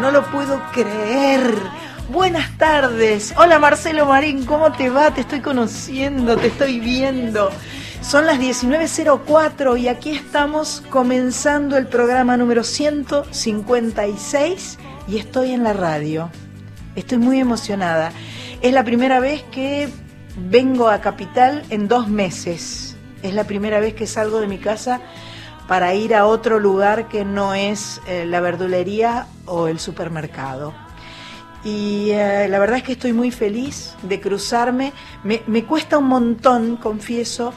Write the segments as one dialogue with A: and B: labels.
A: no lo puedo creer. Buenas tardes. Hola Marcelo Marín, ¿cómo te va? Te estoy conociendo, te estoy viendo. Son las 19.04 y aquí estamos comenzando el programa número 156 y estoy en la radio. Estoy muy emocionada. Es la primera vez que vengo a Capital en dos meses. Es la primera vez que salgo de mi casa para ir a otro lugar que no es eh, la verdulería o el supermercado. Y eh, la verdad es que estoy muy feliz de cruzarme. Me, me cuesta un montón, confieso,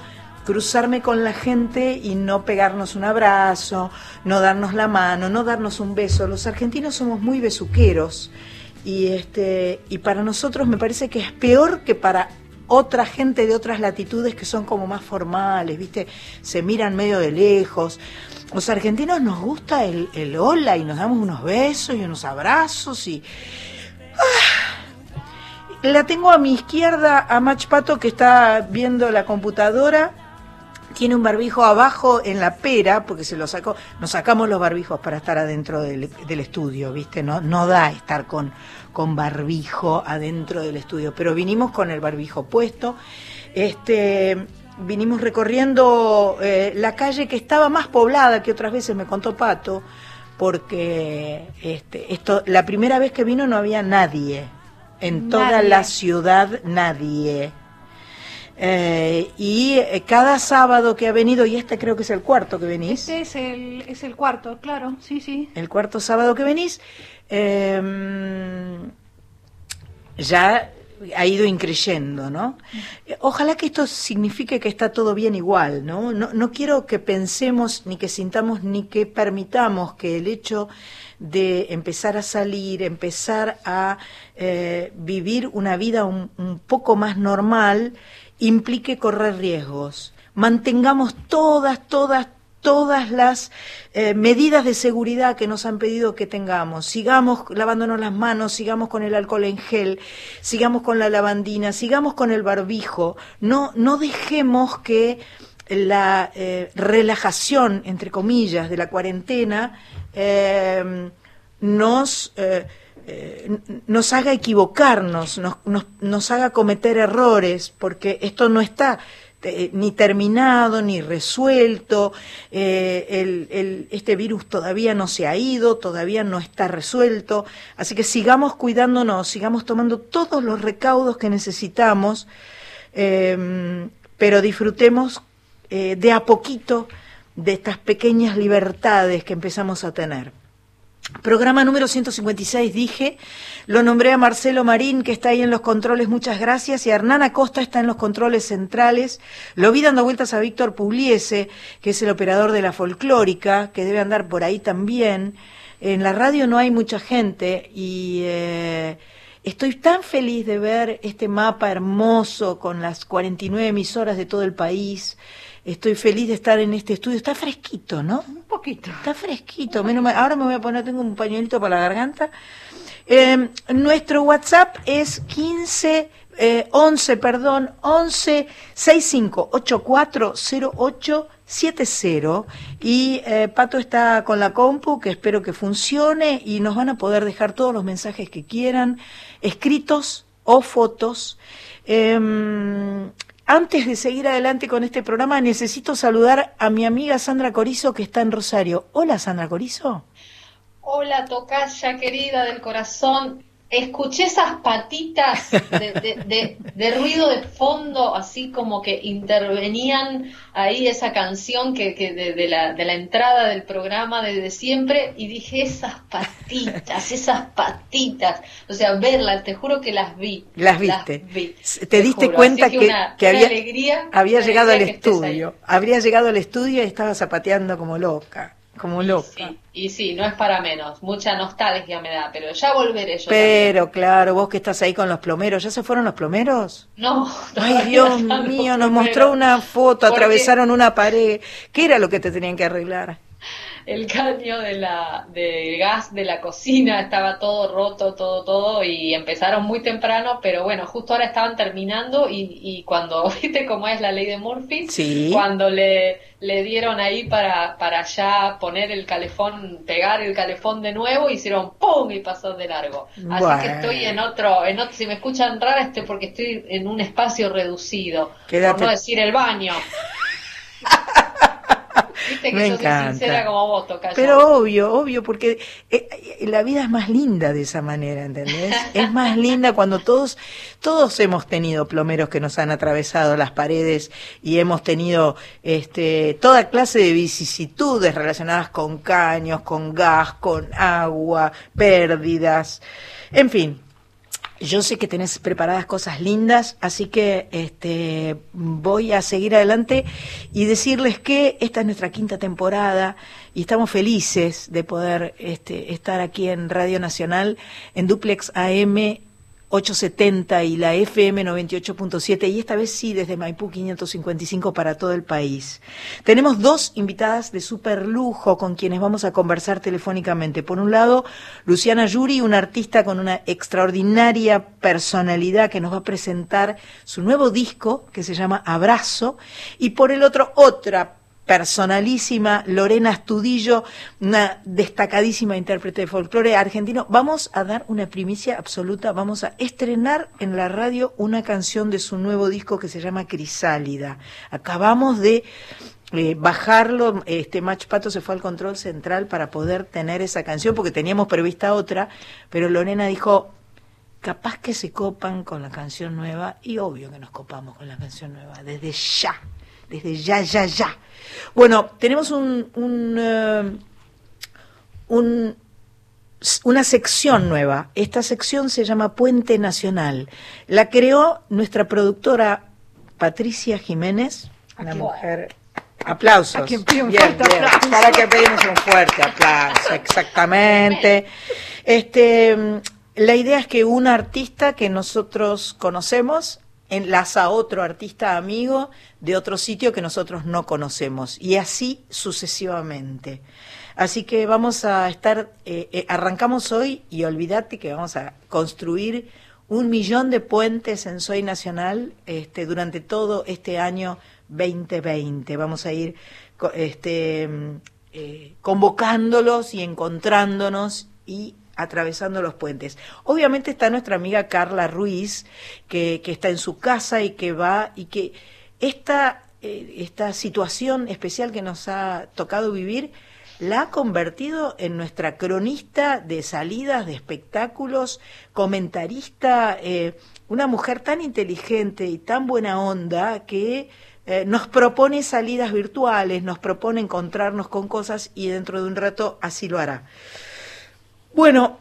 A: cruzarme con la gente y no pegarnos un abrazo, no darnos la mano, no darnos un beso. Los argentinos somos muy besuqueros y este y para nosotros me parece que es peor que para otra gente de otras latitudes que son como más formales, ¿viste? Se miran medio de lejos. Los argentinos nos gusta el, el hola y nos damos unos besos y unos abrazos y Ah. La tengo a mi izquierda a Mach Pato que está viendo la computadora. Tiene un barbijo abajo en la pera, porque se lo sacó. Nos sacamos los barbijos para estar adentro del, del estudio, ¿viste? No, no da estar con, con barbijo adentro del estudio, pero vinimos con el barbijo puesto. Este, vinimos recorriendo eh, la calle que estaba más poblada que otras veces, me contó Pato, porque este, esto, la primera vez que vino no había nadie, en toda
B: Nadie.
A: la ciudad nadie. Eh, y eh, cada sábado que ha venido, y este creo que es el cuarto que venís,
B: Este es el, es el cuarto, claro, sí, sí.
A: el cuarto sábado que venís, eh, ya ha ido increyendo, ¿no? Ojalá que esto signifique que está todo bien igual, ¿no? No, no quiero que pensemos, ni que sintamos, ni que permitamos que el hecho de empezar a salir, empezar a eh, vivir una vida un, un poco más normal, implique correr riesgos. Mantengamos todas, todas, todas las eh, medidas de seguridad que nos han pedido que tengamos. Sigamos lavándonos las manos, sigamos con el alcohol en gel, sigamos con la lavandina, sigamos con el barbijo. No, no dejemos que la eh, relajación, entre comillas, de la cuarentena eh, nos... eh, nos haga equivocarnos, nos, nos, nos haga cometer errores, porque esto no está eh, ni terminado, ni resuelto, eh, el, este virus todavía no se ha ido, todavía no está resuelto, así que sigamos cuidándonos, sigamos tomando todos los recaudos que necesitamos, eh, pero disfrutemos eh, de a poquito de estas pequeñas libertades que empezamos a tener. Programa número 156, dije. Lo nombré a Marcelo Marín, que está ahí en los controles, muchas gracias. Y a Hernán Acosta está en los controles centrales. Lo vi dando vueltas a Víctor Pugliese, que es el operador de la folclórica, que debe andar por ahí también. En la radio no hay mucha gente y eh, estoy tan feliz de ver este mapa hermoso con las 49 emisoras de todo el país. Estoy feliz de estar en este estudio. Está fresquito, ¿no?
B: Un poquito.
A: Está fresquito. Menos mal. Ahora me voy a poner, tengo un pañuelito para la garganta. Eh, nuestro WhatsApp es 15, eh, 11, perdón, 11 65 84 08 70 y eh, Pato está con la compu que espero que funcione y nos van a poder dejar todos los mensajes que quieran, escritos o fotos. Em, antes de seguir adelante con este programa, necesito saludar a mi amiga Sandra Corizo que está en Rosario. Hola Sandra Corizo.
C: Hola, tocaya querida del corazón. Escuché esas patitas de, de- de- de ruido de fondo, así como que intervenían ahí esa canción que, que la, de la entrada del programa desde siempre, y dije, esas patitas, esas patitas. O sea, verlas, te juro que las vi.
A: Las viste.
C: vi,
A: Te diste
C: juro.
A: cuenta que,
C: una-
A: que
C: una
A: había,
C: alegría,
A: había llegado al estudio. Habría llegado al estudio y estaba zapateando como loca. Como loca.
C: Sí, y sí, no es para menos. Mucha nostalgia me da, pero ya volveré yo
A: Pero claro, vos que estás ahí con los plomeros, ¿ya se fueron los plomeros?
C: No,
A: Ay, Dios mío, nos mostró una foto, atravesaron una pared. ¿Qué era lo que te tenían que arreglar?
C: El caño de la, de gas de la cocina, estaba todo roto, todo, todo, y empezaron muy temprano, pero bueno, justo ahora estaban terminando y, y cuando, viste cómo es la ley de Murphy,
A: Sí.
C: cuando le, le dieron ahí para, para ya poner el calefón, pegar el calefón de nuevo, hicieron ¡pum! y pasó de largo. Así
A: Bueno.
C: que estoy en otro, en otro, si me escuchan rara, estoy porque estoy en un espacio reducido,
A: Quédate-
C: por no decir el baño. Viste que
A: Me encanta.
C: como vos.
A: Pero obvio, obvio, porque eh, eh, la vida es más linda de esa manera, ¿entendés? Es más linda cuando todos, todos hemos tenido plomeros que nos han atravesado las paredes y hemos tenido este, toda clase de vicisitudes relacionadas con caños, con gas, con agua, pérdidas, en fin. Yo sé que tenés preparadas cosas lindas, así que este, voy a seguir adelante y decirles que esta es nuestra quinta temporada y estamos felices de poder este, estar aquí en Radio Nacional, en Duplex AM 870 y la FM 98.7 y esta vez sí desde Maipú 555 para todo el país. Tenemos dos invitadas de super lujo con quienes vamos a conversar telefónicamente. Por un lado, Luciana Yuri, una artista con una extraordinaria personalidad que nos va a presentar su nuevo disco que se llama Abrazo y por el otro otra personalísima Lorena Astudillo, una destacadísima intérprete de folclore argentino. Vamos a dar una primicia absoluta, vamos a estrenar en la radio una canción de su nuevo disco que se llama Crisálida. Acabamos de eh, bajarlo, este Match Pato se fue al control central para poder tener esa canción porque teníamos prevista otra, pero Lorena dijo, capaz que se copan con la canción nueva y obvio que nos copamos con la canción nueva, desde ya, desde ya, ya, ya. Bueno, tenemos un, un, eh, un- una sección nueva. Esta sección se llama Puente Nacional. La creó nuestra productora Patricia Jiménez, una mujer. Aplausos. Bien, bien.
B: aplauso.
A: Para que pedimos un fuerte aplauso, exactamente. Este, mm, la idea es que un artista que nosotros conocemos enlaza a otro artista amigo de otro sitio que nosotros no conocemos y así sucesivamente. Así que vamos a estar, eh, eh, arrancamos hoy y olvídate que vamos a construir un millón de puentes en Soy Nacional este, durante todo este año 2020. Vamos a ir este, mm, eh, convocándolos y encontrándonos y atravesando los puentes. Obviamente está nuestra amiga Carla Ruiz, que, está en su casa y que va y que esta, eh, esta situación especial que nos ha tocado vivir la ha convertido en nuestra cronista de salidas, de espectáculos, comentarista, eh, una mujer tan inteligente y tan buena onda que eh, nos propone salidas virtuales, nos propone encontrarnos con cosas y dentro de un rato así lo hará. Bueno,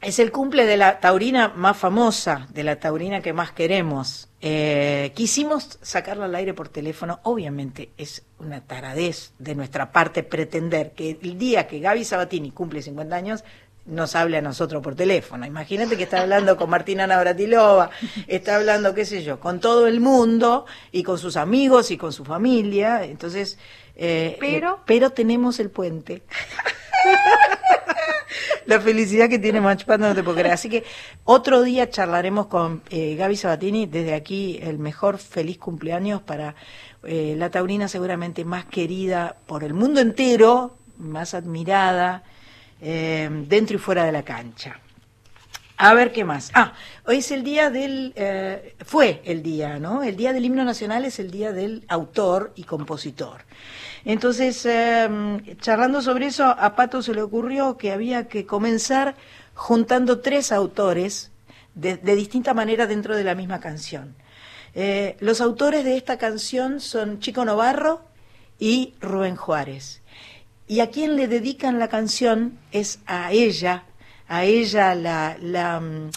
A: es el cumple de la taurina más famosa, de la taurina que más queremos. Eh, quisimos sacarla al aire por teléfono. Obviamente es una taradez de nuestra parte pretender que el día que Gaby Sabatini cumple 50 años nos hable a nosotros por teléfono. Imagínate que está hablando con Martina Navratilova, está hablando, qué sé yo, con todo el mundo y con sus amigos y con su familia. Entonces, eh,
B: Pero-
A: eh, pero tenemos el puente. La felicidad que tiene Matchpad no te puedo creer. Así que otro día charlaremos con eh, Gaby Sabatini. Desde aquí, el mejor feliz cumpleaños para eh, la taurina seguramente más querida por el mundo entero, más admirada, eh, dentro y fuera de la cancha. A ver qué más. Ah, hoy es el día del, eh, fue el día, ¿no? El día del himno nacional es el día del autor y compositor. Entonces, eh, charlando sobre eso, a Pato se le ocurrió que había que comenzar juntando tres autores de, de distinta manera dentro de la misma canción. Eh, los autores de esta canción son Chico Novarro y Rubén Juárez. Y a quien le dedican la canción es a ella, a ella la, la, mm,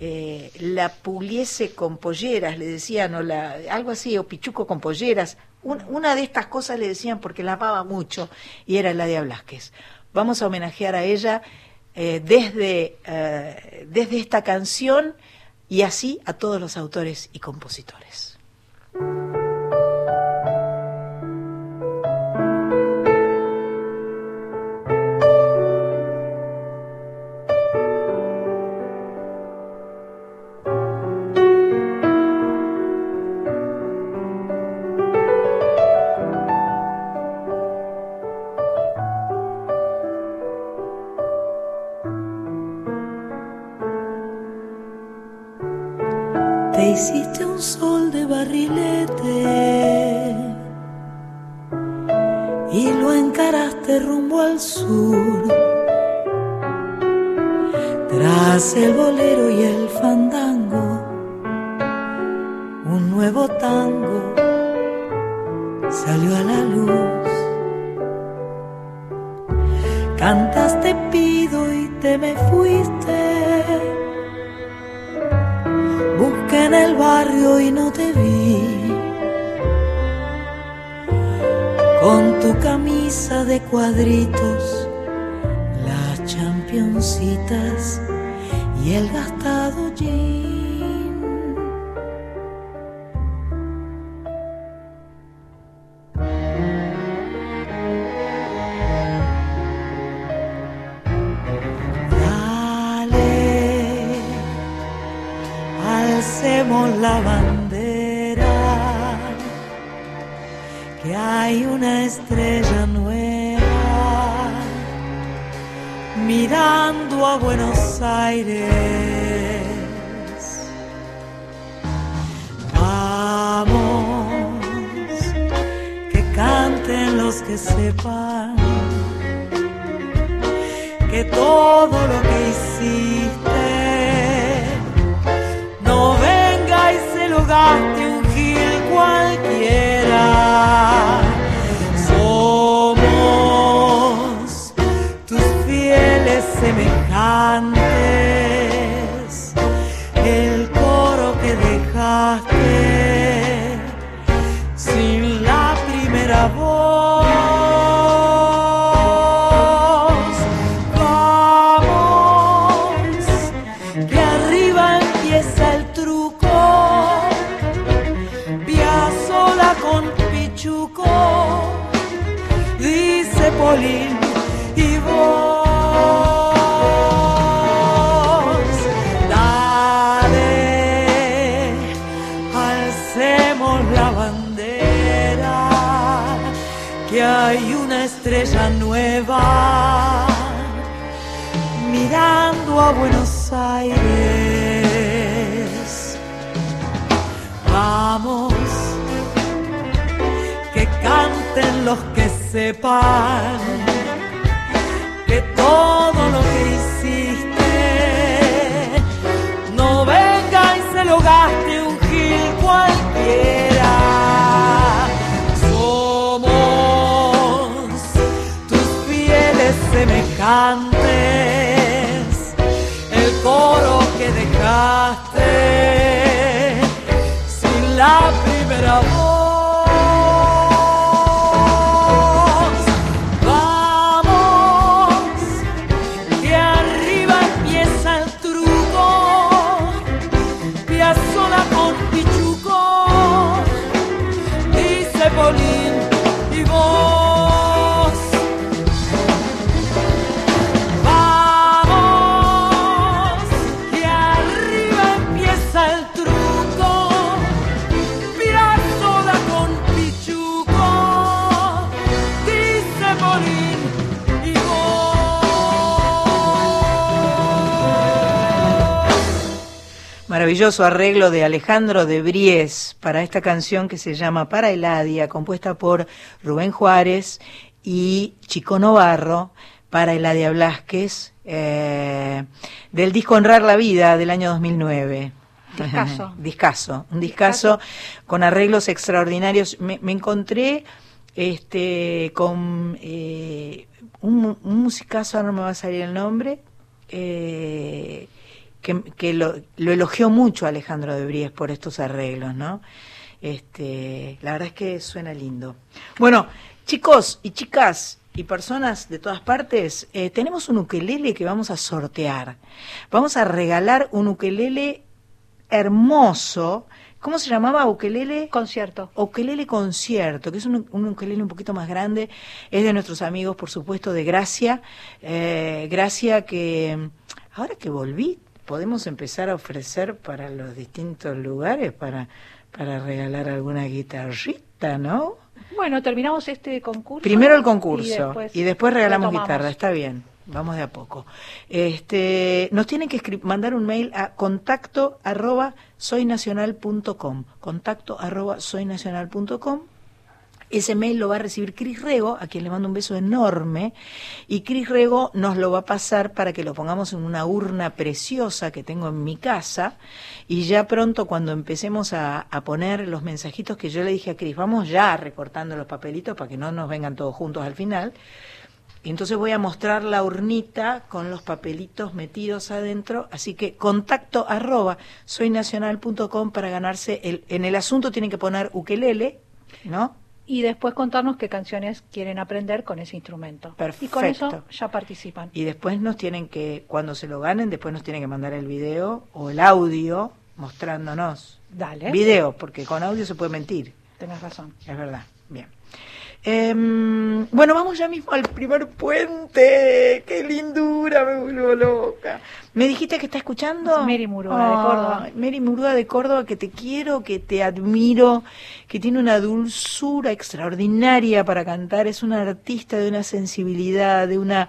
A: eh, la puliese con polleras, le decían, o la, algo así, o pichuco con polleras. Un- una de estas cosas le decían porque la amaba mucho y era la de Blasquez. Vamos a homenajear a ella eh, desde, eh, desde esta canción y así a todos los autores y compositores.
D: Tras el sepan que todo lo que hiciste no venga y se lo gaste un gil cualquiera. Somos tus fieles semejantes, el coro que dejaste
A: Maravilloso arreglo de Alejandro de Bries para esta canción que se llama Para Eladia, compuesta por Rubén Juárez y Chico Novarro para Eladia Blasquez, eh, del disco Honrar la Vida del año 2009.
B: Discazo.
A: discazo, un discazo con arreglos extraordinarios. Me, me encontré este con eh, un, un musicazo, ahora no me va a salir el nombre, eh, que, que lo, lo elogió mucho Alejandro de Bries por estos arreglos, ¿no? Este, la verdad es que suena lindo. Bueno, chicos y chicas y personas de todas partes, eh, tenemos un ukelele que vamos a sortear. Vamos a regalar un ukelele hermoso. ¿Cómo se llamaba ukelele?
B: Concierto.
A: Ukelele Concierto, que es un, un ukelele un poquito más grande, es de nuestros amigos, por supuesto, de Gracia. Eh, Gracia que, ahora que volví, podemos empezar a ofrecer para los distintos lugares, para, para regalar alguna guitarrita, ¿no?
B: Bueno, terminamos este concurso.
A: Primero el concurso y después, regalamos guitarra, está bien. vamos de a poco. Este, nos tienen que mandar un mail a contacto arroba soynacional.com, contacto arroba soynacional.com. Ese mail lo va a recibir Cris Rego, a quien le mando un beso enorme, y Cris Rego nos lo va a pasar para que lo pongamos en una urna preciosa que tengo en mi casa, y ya pronto cuando empecemos a, a poner los mensajitos que yo le dije a Cris, vamos ya recortando los papelitos para que no nos vengan todos juntos al final, entonces voy a mostrar la urnita con los papelitos metidos adentro, así que contacto arroba soynacional.com para ganarse, el, en el asunto tienen que poner ukelele, ¿no?
B: Y después contarnos qué canciones quieren aprender con ese instrumento. Y con eso
A: Perfecto.
B: ya participan.
A: Y después nos tienen que, cuando se lo ganen, después nos tienen que mandar el video o el audio mostrándonos.
B: Dale.
A: Video, porque con audio se puede mentir,
B: Tenés razón.
A: es verdad. Bien. Em, bueno, vamos ya mismo al primer puente. ¡Qué lindura! Me vuelvo loca. ¿Me dijiste que está escuchando?
B: Es Mary Murúa, de Córdoba.
A: Mary Murúa de Córdoba, que te quiero, que te admiro, que tiene una dulzura extraordinaria para cantar. Es una artista de una sensibilidad, de una,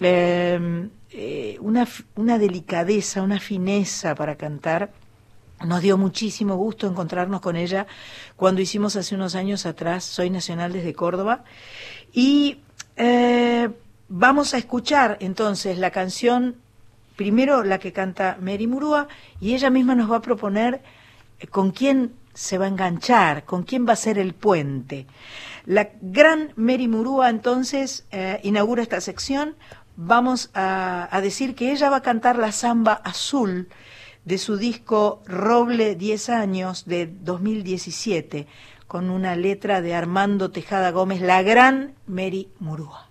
A: eh, eh, una, una delicadeza, una fineza para cantar. Nos dio muchísimo gusto encontrarnos con ella cuando hicimos hace unos años atrás Soy Nacional desde Córdoba. Y eh, vamos a escuchar entonces la canción, primero la que canta Mary Murúa, y ella misma nos va a proponer eh, con quién se va a enganchar, con quién va a ser el puente. La gran Mary Murúa entonces eh, inaugura esta sección. Vamos a, a decir que ella va a cantar la samba azul de su disco Roble 10 años de 2017, con una letra de Armando Tejada Gómez, la gran Mary Murúa.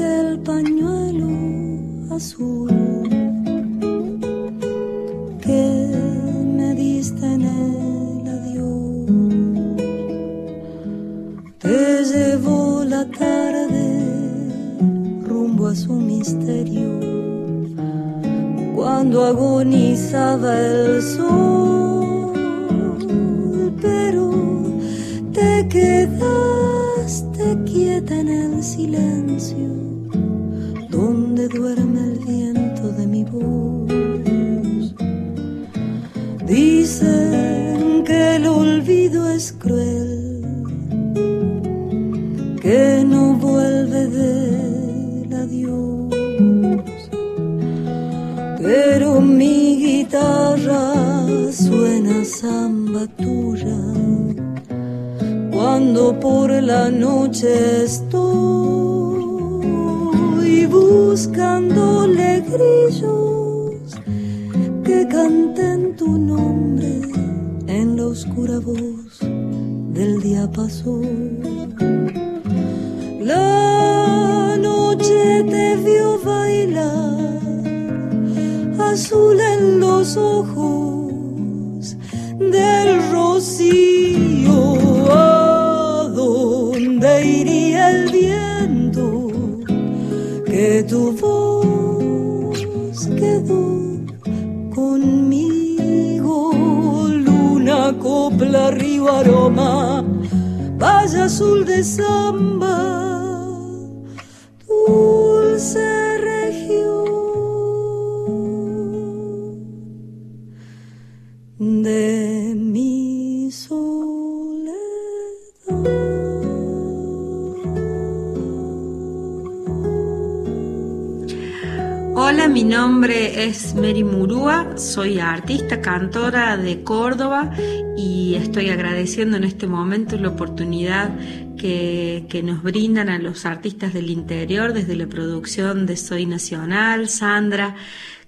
E: Aquel pañuelo azul que me diste en el adiós. Te llevó la tarde rumbo a su misterio cuando agonizaba el sol, pero te quedaste quieta en el silencio la noche estoy buscándole grillos que canten tu nombre en la oscura voz del día pasó. La noche te vio bailar, azul en los ojos azul de samba, dulce región de mi soledad.
F: Hola, mi nombre es Mary Murúa, soy artista, cantora de Córdoba y estoy agradeciendo en este momento la oportunidad que, que, nos brindan a los artistas del interior desde la producción de Soy Nacional, Sandra,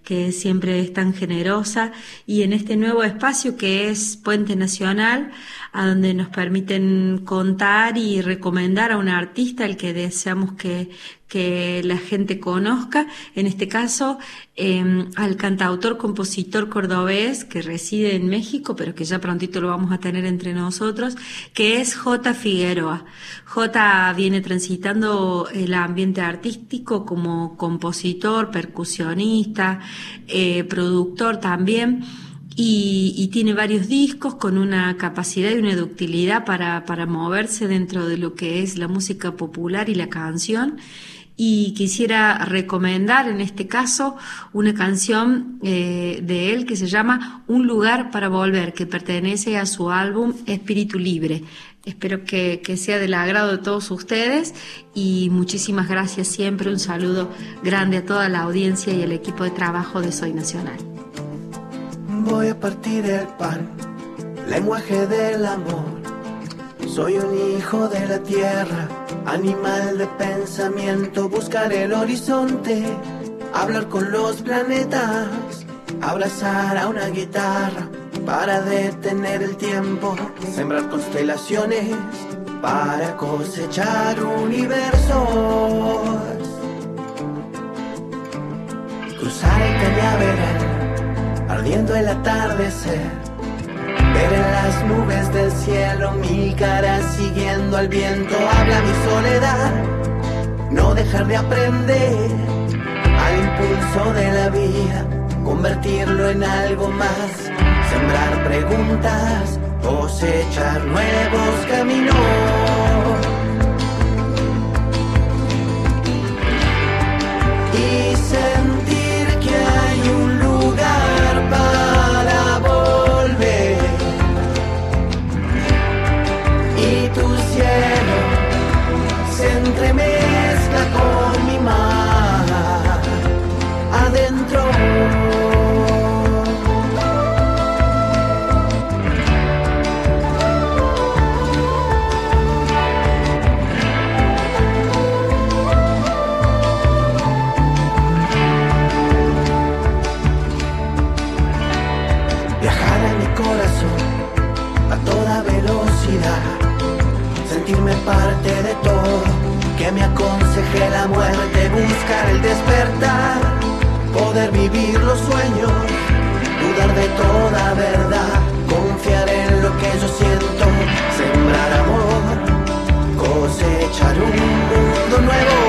F: que siempre es tan generosa, y en este nuevo espacio que es Puente Nacional, a donde nos permiten contar y recomendar a un artista el que deseamos que, que la gente conozca, en este caso em, al cantautor compositor cordobés que reside en México, pero que ya prontito lo vamos a tener entre nosotros, que es J. Figueroa. J viene transitando el ambiente artístico como compositor, percusionista, eh, productor también y, tiene varios discos con una capacidad y una ductilidad para, para moverse dentro de lo que es la música popular y la canción y quisiera recomendar en este caso una canción eh, de él que se llama Un lugar para volver, que pertenece a su álbum Espíritu Libre. Espero que, que, sea del agrado de todos ustedes y muchísimas gracias siempre. Un saludo grande a toda la audiencia y el equipo de trabajo de Soy Nacional
D: voy a partir el pan, lenguaje del amor. Soy un hijo de la tierra, animal de pensamiento, buscar el horizonte, hablar con los planetas, abrazar a una guitarra para detener el tiempo, sembrar constelaciones para cosechar universos. Cruzar el cañaveral ardiendo el atardecer. Ver en las nubes del cielo mil caras siguiendo al viento, habla mi soledad. No dejar de aprender al impulso de la vida, convertirlo en algo más, sembrar preguntas, cosechar nuevos caminos. Parte de todo, que me aconseje la muerte, buscar el despertar, poder vivir los sueños, dudar de toda verdad, confiar en lo que yo siento, sembrar amor, cosechar un mundo nuevo.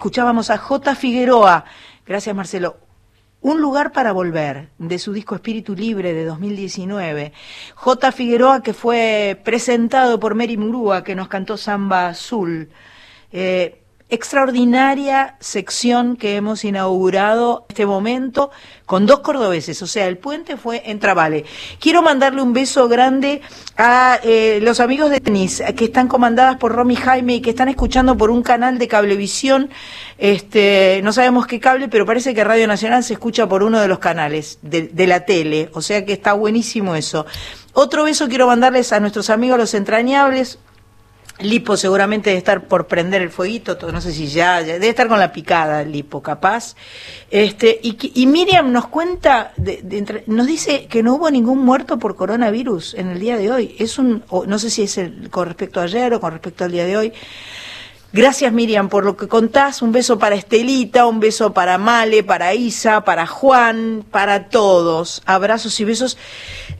A: Escuchábamos a J. Figueroa, gracias Marcelo, un lugar para volver, de su disco Espíritu Libre de 2019. J. Figueroa, que fue presentado por Mary Murúa, que nos cantó Samba Azul. Eh, extraordinaria sección que hemos inaugurado en este momento con dos cordobeses, o sea, el puente fue en Trabale. Quiero mandarle un beso grande a eh, los amigos de tenis que están comandadas por Romy Jaime y que están escuchando por un canal de cablevisión, este, no sabemos qué cable, pero parece que Radio Nacional se escucha por uno de los canales de, de la tele, o sea que está buenísimo eso. Otro beso quiero mandarles a nuestros amigos los entrañables, Lipo seguramente debe estar por prender el fueguito, no sé si ya, debe estar con la picada Lipo, capaz. Este, y, Miriam nos cuenta, nos dice que no hubo ningún muerto por coronavirus en el día de hoy. Es un, no sé si es el, con respecto a ayer o con respecto al día de hoy. Gracias Miriam por lo que contás. Un beso para Estelita, un beso para Male, para Isa, para Juan, para todos. Abrazos y besos.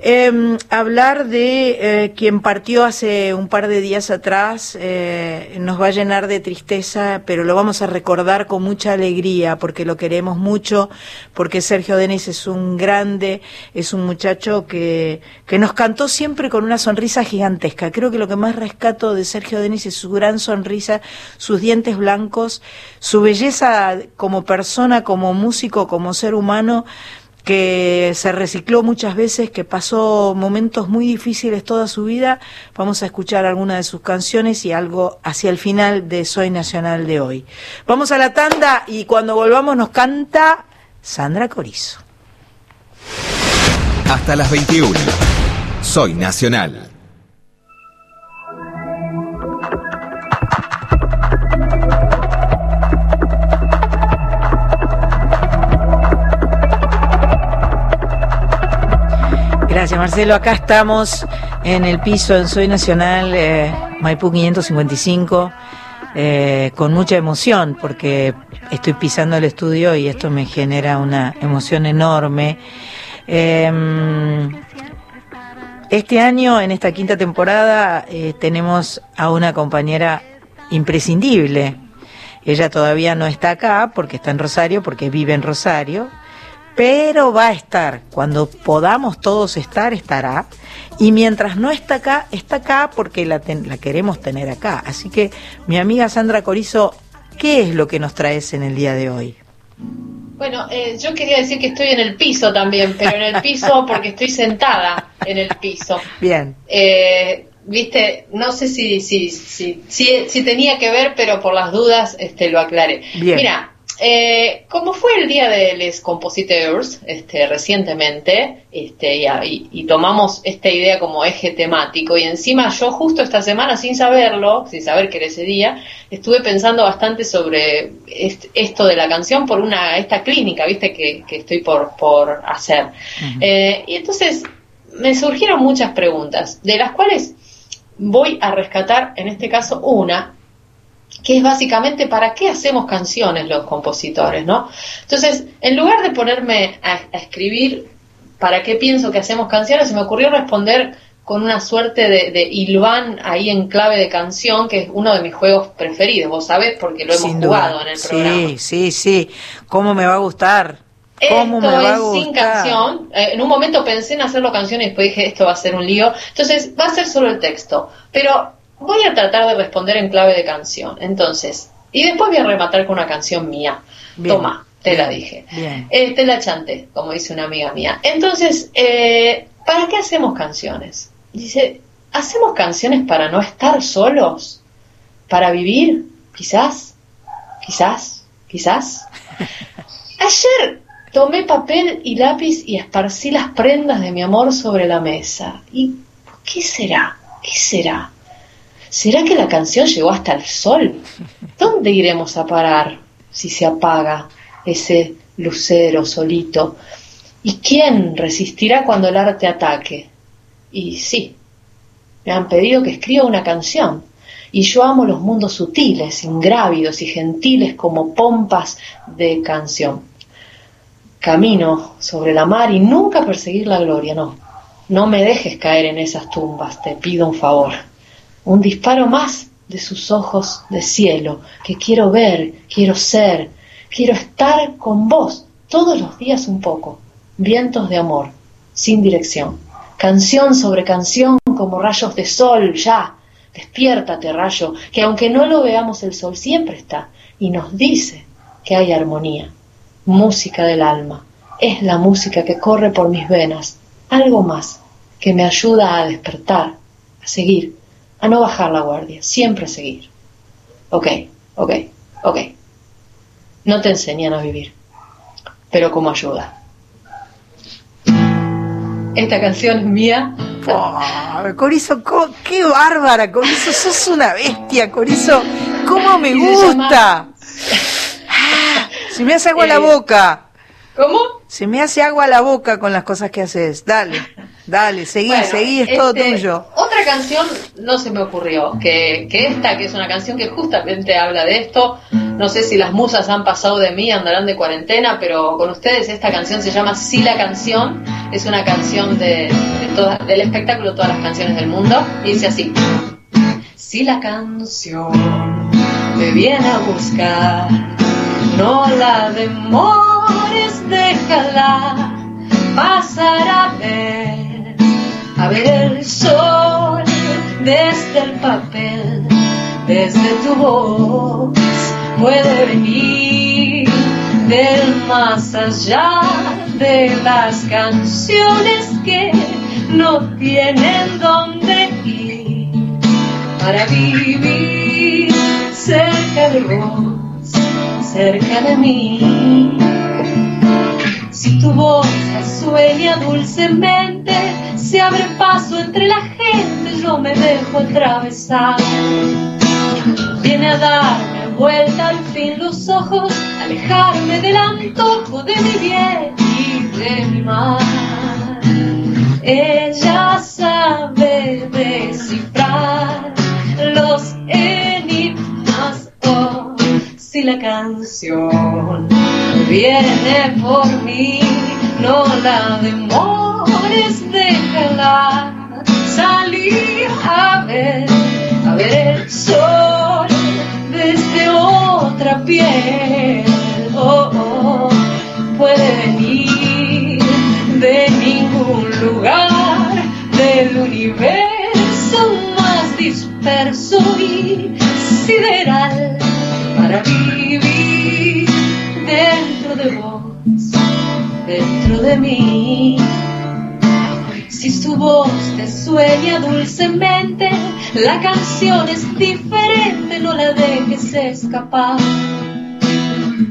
A: Em, hablar de eh, quien partió hace un par de días atrás eh, nos va a llenar de tristeza, pero lo vamos a recordar con mucha alegría porque lo queremos mucho, porque Sergio Denis es un grande, es un muchacho que, que nos cantó siempre con una sonrisa gigantesca. Creo que lo que más rescato de Sergio Denis es su gran sonrisa, sus dientes blancos, su belleza como persona, como músico, como ser humano que se recicló muchas veces, que pasó momentos muy difíciles toda su vida. Vamos a escuchar algunas de sus canciones y algo hacia el final de Soy Nacional de hoy. Vamos a la tanda y cuando volvamos nos canta Sandra Corizo.
G: Hasta las 21. Soy Nacional.
A: Gracias, Marcelo. Acá estamos en el piso en Soy Nacional, eh, Maipú 555, eh, con mucha emoción, porque estoy pisando el estudio y esto me genera una emoción enorme. Em, este año, en esta quinta temporada, eh, tenemos a una compañera imprescindible. Ella todavía no está acá porque está en Rosario, porque vive en Rosario, pero va a estar. Cuando podamos todos estar, estará. Y mientras no está acá, está acá porque la, la queremos tener acá. Así que, mi amiga Sandra Corizo, ¿qué es lo que nos traes en el día de hoy?
C: Bueno, eh, yo quería decir que estoy en el piso también, pero en el piso porque estoy sentada en el piso.
A: Bien.
C: Eh, viste, no sé si, si, si, si, tenía que ver, pero por las dudas este, lo aclaré.
A: Bien.
C: Mira, eh, como fue el día de los compositeurs este, recientemente, este, y, tomamos esta idea como eje temático, y encima yo justo esta semana, sin saberlo, sin saber que era ese día, estuve pensando bastante sobre esto de la canción por una esta clínica, viste, que, estoy por, por hacer. Eh, y entonces me surgieron muchas preguntas, de las cuales voy a rescatar en este caso una que es básicamente para qué hacemos canciones los compositores, ¿no? Entonces, en lugar de ponerme a, escribir para qué pienso que hacemos canciones, se me ocurrió responder con una suerte de, de ahí en clave de canción, que es uno de mis juegos preferidos, vos sabés, porque lo hemos jugado en el programa.
A: Sí, sí, sí. ¿Cómo me va a gustar? ¿Cómo
C: esto
A: me va a
C: gustar? sin canción. Eh, en un momento pensé en hacerlo canción y después dije, esto va a ser un lío. Entonces, va a ser solo el texto. Pero Voy a tratar de responder en clave de canción. Entonces, y después voy a rematar con una canción mía. Toma, te la dije. Eh, te la chanté, como dice una amiga mía. Entonces, eh, ¿para qué hacemos canciones? Dice, ¿hacemos canciones para no estar solos? ¿Para vivir? Quizás, quizás, quizás. Ayer tomé papel y lápiz y esparcí las prendas de mi amor sobre la mesa. ¿Y qué será? ¿Qué será? ¿Será que la canción llegó hasta el sol? ¿Dónde iremos a parar si se apaga ese lucero solito? ¿Y quién resistirá cuando el arte ataque? Y sí, me han pedido que escriba una canción. Y yo amo los mundos sutiles, ingrávidos y gentiles como pompas de canción. Camino sobre la mar y nunca perseguir la gloria, no. No me dejes caer en esas tumbas, te pido un favor un disparo más de sus ojos de cielo, que quiero ver, quiero ser, quiero estar con vos todos los días un poco. Vientos de amor, sin dirección. Canción sobre canción como rayos de sol, ya. Despiértate, rayo, que aunque no lo veamos el sol siempre está y nos dice que hay armonía. Música del alma. Es la música que corre por mis venas. Algo más que me ayuda a despertar, a seguir, a no bajar la guardia, siempre a seguir. Ok, ok, ok. No te enseñan a vivir, pero como ayuda. Esta canción es mía.
A: Corizo, qué bárbara, Corizo, sos una bestia, Corizo, cómo me gusta. Ah, se me hace agua la eh, boca.
C: ¿Cómo?
A: Se me hace agua la boca con las cosas que haces. Dale. Dale, seguí, seguí, es todo este, tuyo.
C: Canción no se me ocurrió, que, que esta, que es una canción que justamente habla de esto. No sé si las musas han pasado de mí, andarán de cuarentena, pero con ustedes esta canción se llama Sí la canción. Es una canción de, del espectáculo Todas las canciones del mundo. Y dice así. Si la canción me viene a buscar, no la demores, déjala pasar a ver a ver el sol desde el papel, desde tu voz, puede venir del más allá de las canciones que no tienen dónde ir para vivir cerca de vos, cerca de mí. Si tu voz sueña dulcemente, se abre paso entre la gente, yo me dejo atravesar. Viene a darme vuelta al fin los ojos, alejarme del antojo de mi bien y de mi mar. Ella sabe descifrar los enigmas, oh, si la canción viene por mí, no la demora déjala salir a ver, a ver el sol desde otra piel. Oh, oh, puede venir de ningún lugar del universo más disperso y sideral para vivir dentro de vos, dentro de mí. Si su voz te sueña dulcemente, la canción es diferente, no la dejes escapar.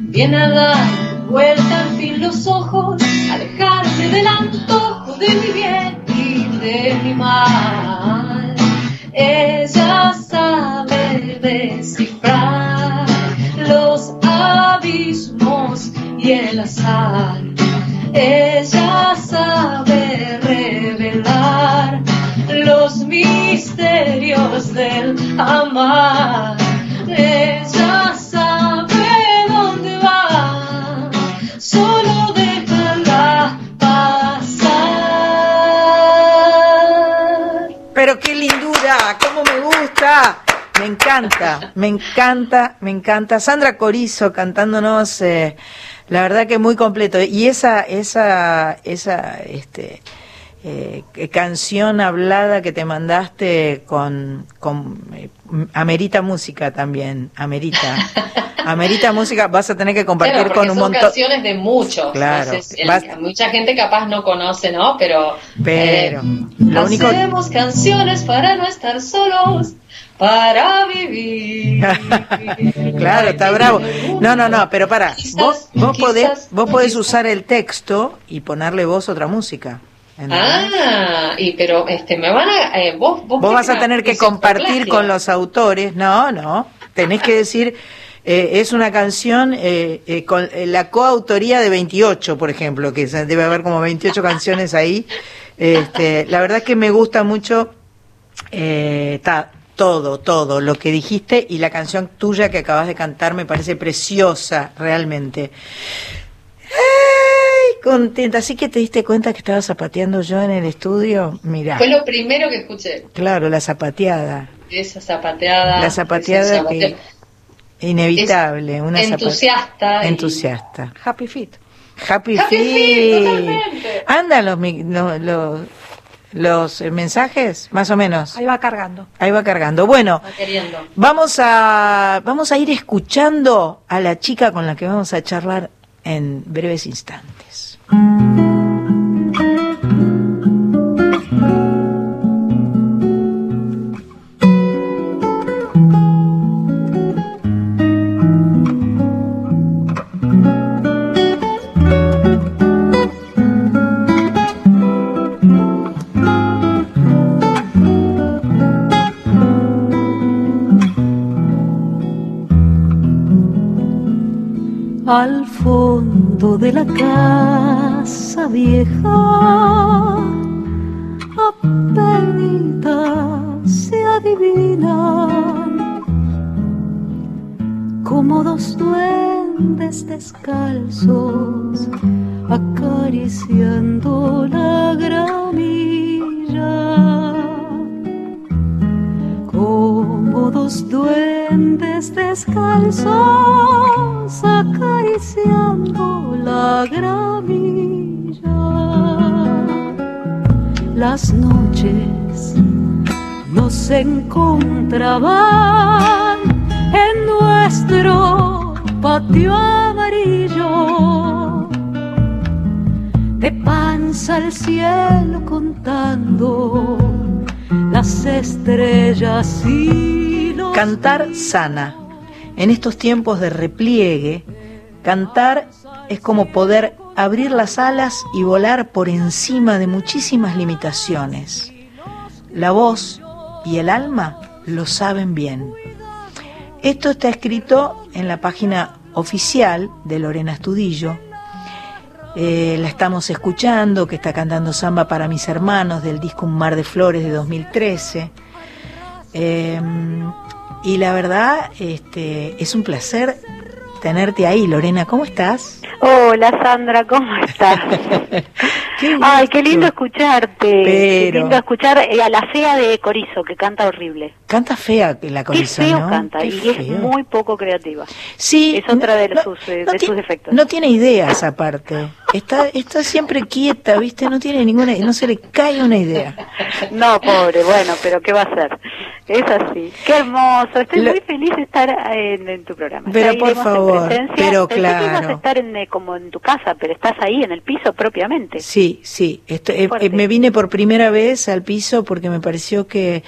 C: Viene a dar vuelta al fin los ojos, alejarse del antojo de mi bien y de mi mal. Ella sabe descifrar los abismos y el azar. Ella sabe misterios del amar. Ella sabe dónde va, solo déjala pasar.
A: Pero qué lindura, cómo me gusta. Me encanta, me encanta, me encanta. Sandra Corizo cantándonos, eh, la verdad que muy completo. Y esa, esa, esa, este, eh, canción hablada que te mandaste con, con eh, amerita música también, amerita. amerita música, vas a tener que compartir con un
C: son
A: montón.
C: canciones de muchos. Claro. Mucha gente capaz no conoce, ¿no? Pero.
A: Pero.
C: Eh, lo hacemos canciones para no estar solos para vivir.
A: claro, está bravo. No, no, no, pero para, vos, vos, podés, vos podés usar el texto y ponerle vos otra música.
C: Ah, y pero este me van a eh, vos
A: vos, vas a tener que compartir con los autores, no, no, tenés que decir eh, es una canción eh, con la coautoría de 28, por ejemplo, que debe haber como 28 canciones ahí. Este, la verdad es que me gusta mucho está todo, todo lo que dijiste y la canción tuya que acabas de cantar me parece preciosa, realmente contenta. Así que te diste cuenta que estaba zapateando yo en el estudio. Mira.
C: Fue lo primero que escuché.
A: Claro, la zapateada.
C: esa zapateada.
A: La zapateada que inevitable, una
C: entusiasta.
A: Entusiasta.
B: Happy Fit.
A: Happy, Feet. Andan los, los, los, mensajes, más o menos.
B: Ahí va cargando.
A: Ahí va cargando. Bueno, vamos a vamos a ir escuchando a la chica con la que vamos a charlar en breves instantes.
E: Al fondo de la casa vieja. Apenas se adivinan como dos duendes descalzos acariciando la gramilla. Como dos duendes descalzos acariciando la gramilla. Las noches nos encontraban en nuestro patio amarillo. De panza al cielo contando las estrellas y.
A: Cantar sana en estos tiempos de repliegue, cantar es como poder abrir las alas y volar por encima de muchísimas limitaciones. La voz y el alma lo saben bien. Esto está escrito en la página oficial de Lorena Estudillo. Eh, la estamos escuchando, que está cantando Samba para mis hermanos del disco Un mar de flores de 2013. Y la verdad, este, es un placer tenerte ahí, Lorena. ¿Cómo estás?
H: Hola, Sandra, ¿cómo estás? Ay, qué lindo escucharte. Qué lindo escuchar eh, a la fea de Corizo, que canta horrible.
A: Canta fea la Corizo,
H: qué feo canta, y es muy poco creativa.
A: Sí.
H: Es otra de, sus, eh, de sus defectos.
A: No tiene ideas aparte. Está, está siempre quieta, ¿viste? No tiene ninguna, no se le cae una idea.
H: No, pobre, bueno, pero ¿qué va a hacer? Es así. Qué hermoso. Estoy muy feliz de estar en, tu programa.
A: Pero por favor, pero claro.
H: Que ibas a estar en, eh, como en tu casa, pero estás ahí en el piso propiamente.
A: Sí, sí. Eh, eh, me vine por primera vez al piso porque me pareció que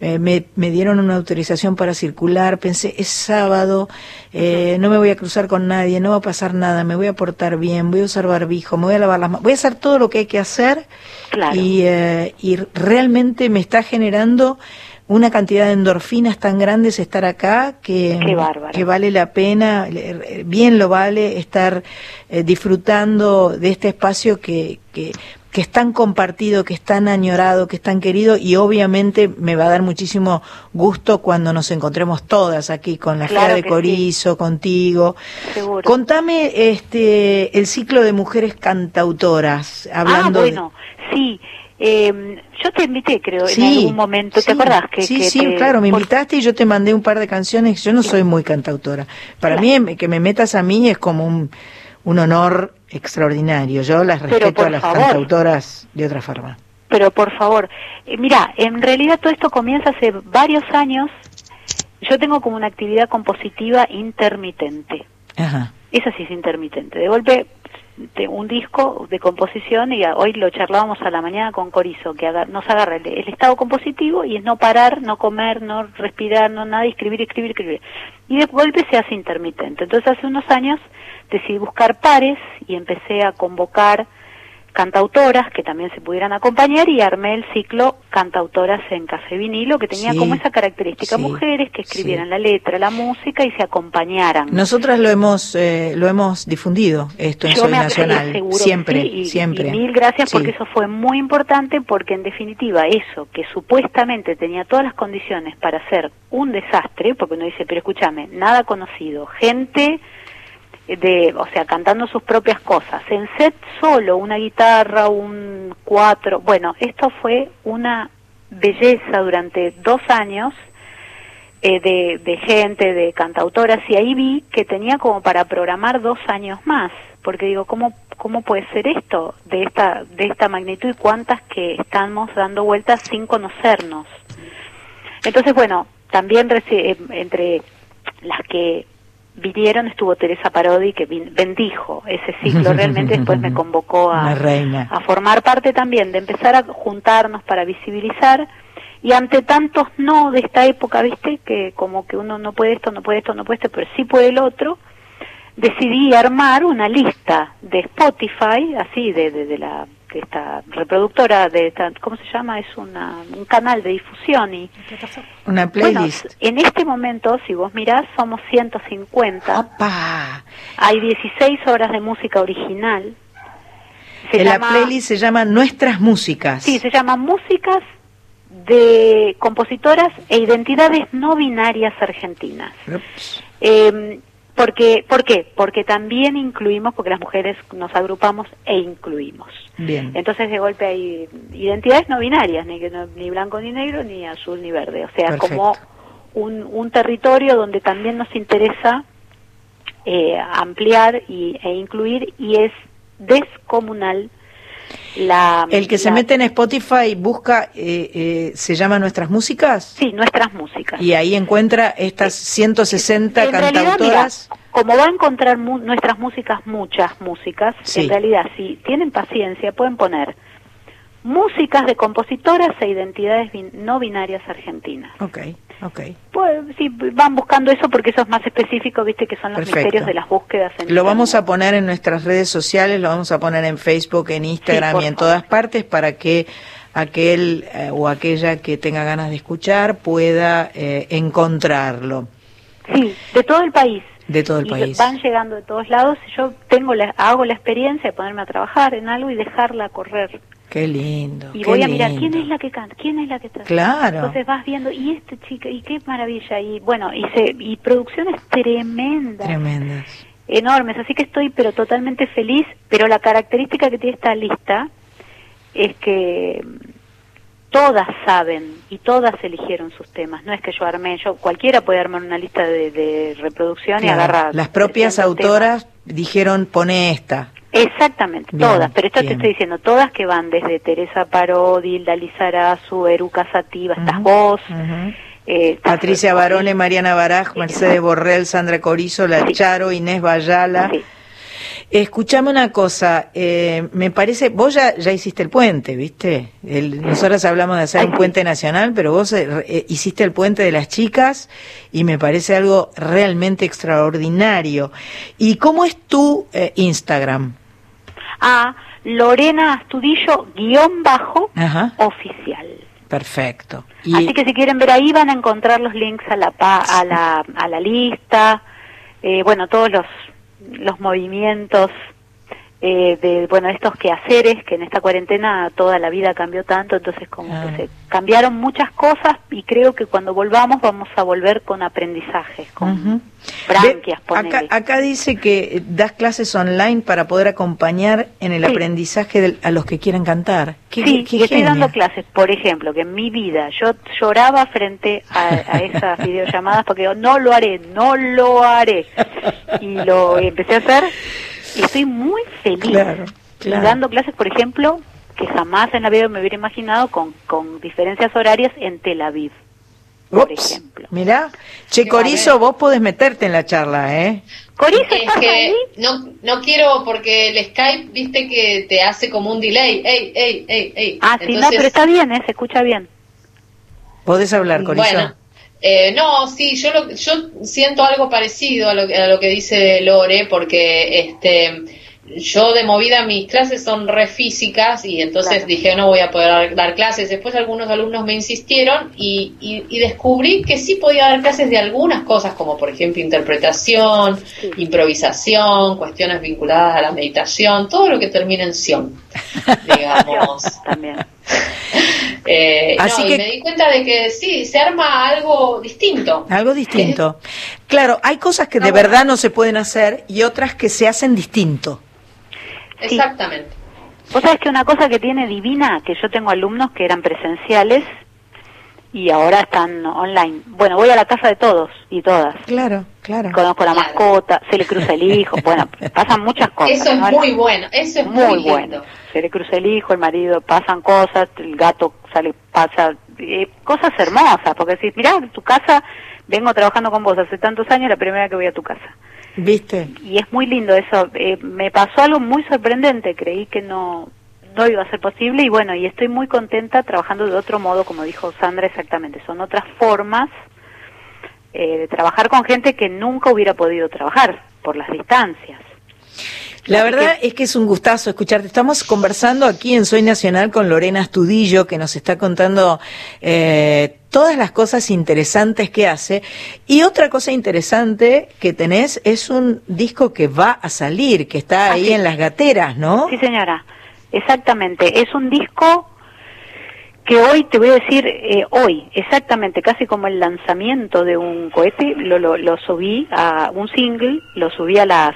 A: me, me, dieron una autorización para circular. Pensé, es sábado, no me voy a cruzar con nadie, no va a pasar nada, me voy a portar bien, voy a usar barbijo, me voy a lavar las manos, voy a hacer todo lo que hay que hacer. Y, y realmente me está generando una cantidad de endorfinas tan grandes estar acá que, que vale la pena, bien lo vale estar eh, disfrutando de este espacio que, que, que es tan compartido, que es tan añorado, que es tan querido y obviamente me va a dar muchísimo gusto cuando nos encontremos todas aquí con la claro de Corizo, contigo. Seguro. Contame este el ciclo de mujeres cantautoras, hablando
H: ah, bueno, sí. Eh, yo te invité, creo, en algún momento. ¿Te acordás? Que,
A: sí, sí, claro, me invitaste y yo te mandé un par de canciones. Yo no soy muy cantautora. Para mí, que me metas a mí es como un, un honor extraordinario. Yo las respeto a las cantautoras de otra forma.
H: Pero por favor, eh, mira, en realidad todo esto comienza hace varios años. Yo tengo como una actividad compositiva intermitente. Ajá. Esa sí es intermitente. De golpe de un disco de composición y hoy lo charlábamos a la mañana con Corizo, que nos agarra el, estado compositivo y es no parar, no comer, no respirar, no nada, escribir, escribir, escribir. Y de golpe se hace intermitente. Entonces hace unos años decidí buscar pares y empecé a convocar cantautoras que también se pudieran acompañar y armé el ciclo Cantautoras en Café Vinilo, que tenía como esa característica mujeres que escribieran la letra, la música y se acompañaran.
A: Nosotras lo hemos eh, lo hemos difundido esto en Soy Nacional, siempre, siempre.
H: mil gracias porque eso fue muy importante porque en definitiva eso que supuestamente tenía todas las condiciones para ser un desastre, porque uno dice, pero escúchame, nada conocido, gente de, o sea, cantando sus propias cosas. En set solo, una guitarra, un cuatro. Bueno, esto fue una belleza durante dos años eh, de, de gente, de cantautoras, y ahí vi que tenía como para programar dos años más, porque digo, ¿cómo, cómo puede ser esto de esta, de esta magnitud y cuántas que estamos dando vueltas sin conocernos? Entonces, bueno, también eh, entre las que vinieron estuvo Teresa Parodi que bendijo ese ciclo. Realmente después me convocó a, a formar parte también de empezar a juntarnos para visibilizar. Y ante tantos no de esta época viste que como que uno no puede esto no puede esto no puede esto pero sí puede el otro decidí armar una lista de Spotify así de, de la esta reproductora de esta, ¿cómo se llama? Es una, un canal de difusión y
A: una playlist.
H: en este momento, si vos mirás, somos 150.
A: ¡Opa!
H: Hay 16 horas de música original.
A: en la playlist se llama Nuestras Músicas.
H: Sí, se llama Músicas de compositoras e identidades no binarias argentinas. Eh, porque, ¿Por qué? Porque también incluimos, porque las mujeres nos agrupamos e incluimos.
A: Bien.
H: Entonces de golpe hay identidades no binarias, ni, ni blanco ni negro, ni azul ni verde. O sea, como un, un territorio donde también nos interesa eh, ampliar y, e incluir y es descomunal
A: el que se mete en Spotify busca, eh, eh, ¿se llama Nuestras Músicas?
H: Sí, Nuestras Músicas.
A: Y ahí encuentra estas 160 cantautoras.
H: como va a encontrar nuestras músicas, muchas músicas, en realidad, si tienen paciencia, pueden poner músicas de compositoras e identidades no binarias argentinas.
A: Ok. Okay.
H: Pues sí, van buscando eso porque eso es más específico, viste que son los misterios de las búsquedas.
A: lo vamos a poner en nuestras redes sociales, lo vamos a poner en Facebook, en Instagram y en todas partes para que aquel eh, o aquella que tenga ganas de escuchar pueda eh, encontrarlo.
H: Sí, de todo el país.
A: De todo el país.
H: Van llegando de todos lados. Yo tengo la, hago la experiencia de ponerme a trabajar en algo y dejarla correr.
A: Qué lindo.
H: Y voy a mirar quién es la que canta, quién es la que está.
A: Claro.
H: Entonces vas viendo, y esta chica, y qué maravilla. Y bueno, y, se, y producciones tremendas.
A: Tremendas.
H: Enormes. Así que estoy, pero totalmente feliz. Pero la característica que tiene esta lista es que todas saben y todas eligieron sus temas. No es que yo armé, yo cualquiera puede armar una lista de, reproducción y agarrar.
A: Las propias autoras dijeron pone esta.
H: Exactamente, todas, pero esto te estoy diciendo, todas que van desde Teresa Parodi, Hilda Lizarazu, Eruca Sativa, estás vos,
A: eh, Patricia Barone, Mariana Baraj, Mercedes Borrell, Sandra Corizo, La Charo, Inés Bayala. Escuchame una cosa, eh, me parece, vos ya, ya hiciste el puente, ¿viste? El, nosotros hablamos de hacer un puente nacional, pero vos eh, hiciste el puente de las chicas y me parece algo realmente extraordinario. ¿Y cómo es tu Instagram?
H: A Lorena Astudillo guion bajo oficial.
A: Perfecto.
H: Así que si quieren ver ahí van a encontrar los links a la a la, a la lista, eh, bueno todos los los movimientos eh, de bueno estos quehaceres que en esta cuarentena toda la vida cambió tanto entonces como que se cambiaron muchas cosas y creo que cuando volvamos vamos a volver con aprendizajes con branquias
A: acá, acá, dice que das clases online para poder acompañar en el aprendizaje a los que quieran cantar.
H: Sí estoy dando clases por ejemplo que en mi vida yo lloraba frente a, a esas videollamadas porque no lo haré no lo haré y lo empecé a hacer y estoy muy feliz. dando clases, por ejemplo, que jamás en la vida me hubiera imaginado con, con diferencias horarias en Tel Aviv. Por ejemplo.
A: Mirá, Che Corizo, vos podés meterte en la charla, ¿eh?
H: Corizo, ¿estás
C: ahí? No, no quiero porque el Skype, viste que te hace como un delay. Ey, ey, ey, ey.
H: Ah, sí, no, pero está bien, ¿eh? Se escucha bien.
A: Podés hablar, Corizo.
C: Bueno, eh, no, sí, yo, lo, yo siento algo parecido a lo, a lo que dice Lore, porque este yo de movida mis clases son re físicas y entonces dije no voy a poder dar, clases. Después algunos alumnos me insistieron y, y, descubrí que sí podía dar clases de algunas cosas como por ejemplo interpretación, improvisación, cuestiones vinculadas a la meditación, todo lo que termina en sion, digamos.
H: También.
C: Eh, Así que... me di cuenta de que sí, se arma algo distinto.
A: Algo distinto. claro, hay cosas que de verdad no se pueden hacer y otras que se hacen distinto.
C: Exactamente.
H: Vos sabés que una cosa que tiene divina, que yo tengo alumnos que eran presenciales y ahora están online. Bueno, voy a la casa de todos y todas.
A: Claro, claro.
H: Conozco la mascota, se le cruza el hijo, bueno, pasan muchas cosas.
C: Eso es muy bueno, eso es muy, bueno.
H: Se le cruza el hijo, el marido, pasan cosas, el gato sale, pasa, eh, cosas hermosas, porque si mirá, tu casa, vengo trabajando con vos hace tantos años, la primera que voy a tu casa.
A: ¿Viste?
H: Y es muy lindo eso. Eh, me pasó algo muy sorprendente, creí que no no iba a ser posible y bueno, y estoy muy contenta trabajando de otro modo, como dijo Sandra exactamente, son otras formas eh, de trabajar con gente que nunca hubiera podido trabajar por las distancias.
A: La verdad es que es un gustazo escucharte. Estamos conversando aquí en Soy Nacional con Lorena Astudillo, que nos está contando eh, todas las cosas interesantes que hace. Y otra cosa interesante que tenés es un disco que va a salir, que está ahí en las gateras, ¿no?
H: Sí, señora. Exactamente, es un disco que hoy te voy a decir, eh, hoy, exactamente, casi como el lanzamiento de un cohete, lo, lo, subí a un single, lo subí a las,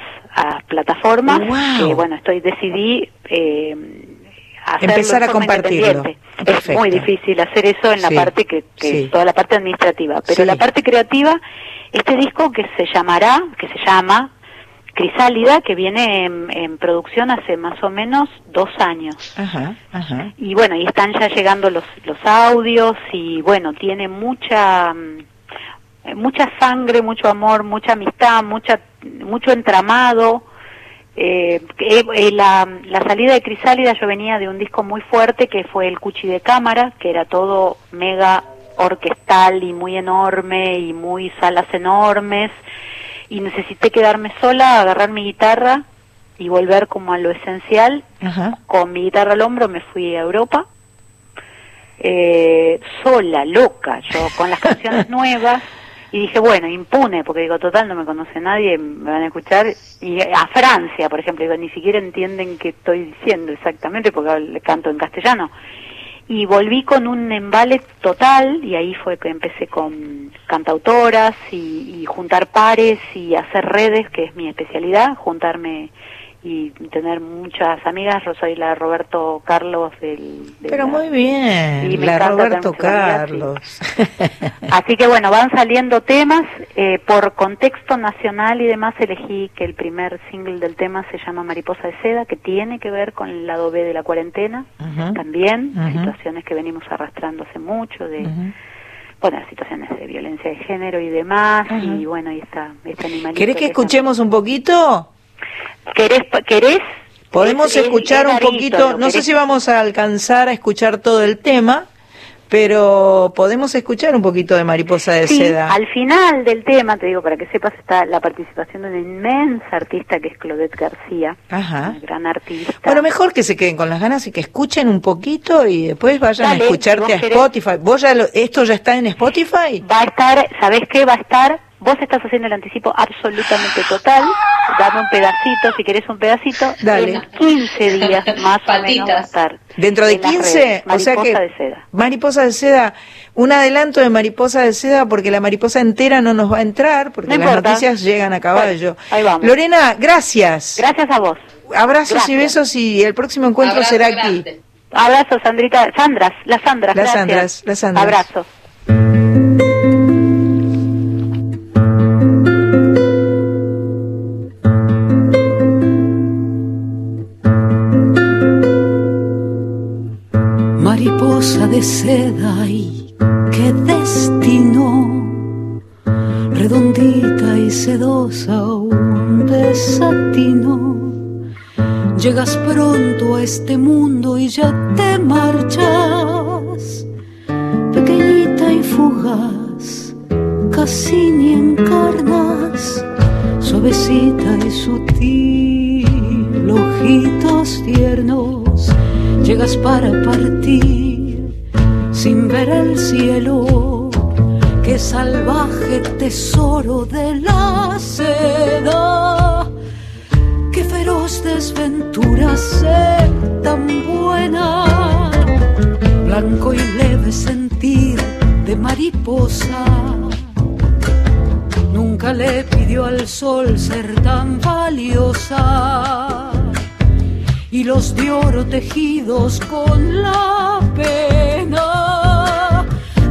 H: plataformas,
A: wow.
H: bueno, estoy, decidí eh,
A: empezar a compartirlo.
H: Es muy difícil hacer eso en la parte que, que toda la parte administrativa, pero la parte creativa, este disco que se llamará, que se llama Crisálida, que viene en, producción hace más o menos dos años.
A: Ajá, ajá.
H: Y bueno, y están ya llegando los, los audios y bueno, tiene mucha mm, mucha sangre, mucho amor, mucha amistad, mucha mucho entramado. Eh, eh, la, la, salida de Crisálida yo venía de un disco muy fuerte que fue el Cuchi de Cámara, que era todo mega orquestal y muy enorme y muy salas enormes y necesité quedarme sola, agarrar mi guitarra y volver como a lo esencial. Con mi guitarra al hombro me fui a Europa, eh, sola, loca, yo con las canciones nuevas. Y dije, bueno, impune, porque digo, total, no me conoce nadie, me van a escuchar. Y a Francia, por ejemplo, digo, ni siquiera entienden qué estoy diciendo exactamente, porque le canto en castellano y volví con un embale total y ahí fue que empecé con cantautoras y, y, juntar pares y hacer redes, que es mi especialidad, juntarme y tener muchas amigas, soy la Roberto Carlos del...
A: Pero muy bien, la Roberto Carlos.
H: Así que bueno, van saliendo temas, eh, por contexto nacional y demás elegí que el primer single del tema se llama Mariposa de Seda, que tiene que ver con el lado B de la cuarentena, también, situaciones que venimos arrastrando hace mucho, de... bueno, situaciones de violencia de género y demás, y bueno, y este animalito.
A: ¿Querés que, escuchemos un poquito?
H: ¿Querés? querés
A: Podemos escuchar un poquito, no sé si vamos a alcanzar a escuchar todo el tema, pero podemos escuchar un poquito de Mariposa de Seda.
H: Al final del tema, te digo para que sepas, está la participación de una inmensa artista que es Claudette García,
A: Ajá.
H: una gran artista.
A: Bueno, mejor que se queden con las ganas y que escuchen un poquito y después vayan a escucharte a Spotify. ¿Vos ya ¿Esto ya está en Spotify?
H: Va a estar, ¿sabés qué? Va a estar Vos estás haciendo el anticipo absolutamente total. Dame un pedacito, si querés un pedacito.
A: Dale.
H: En 15 días más o menos va a estar.
A: ¿Dentro de 15?
H: O sea
A: que.
H: de seda.
A: Mariposa de seda. Un adelanto de mariposa de seda porque la mariposa entera no nos va a entrar porque las noticias llegan a caballo.
H: ahí vamos.
A: Lorena, gracias.
H: Gracias a vos.
A: Abrazos y besos y el próximo encuentro será aquí.
H: Abrazos, Sandrita. Sandras, las Sandras.
A: Las Sandras, las Sandras.
H: Abrazos.
E: Sedosa, un desatino. Llegas pronto a este mundo y ya te marchas, pequeñita y fugaz, casi ni encarnas, suavecita y sutil, ojitos tiernos, llegas para partir sin ver el cielo. Salvaje tesoro de la seda. Qué feroz desventura ser tan buena. Blanco y leve sentir de mariposa. Nunca le pidió al sol ser tan valiosa y los de oro tejidos con la pena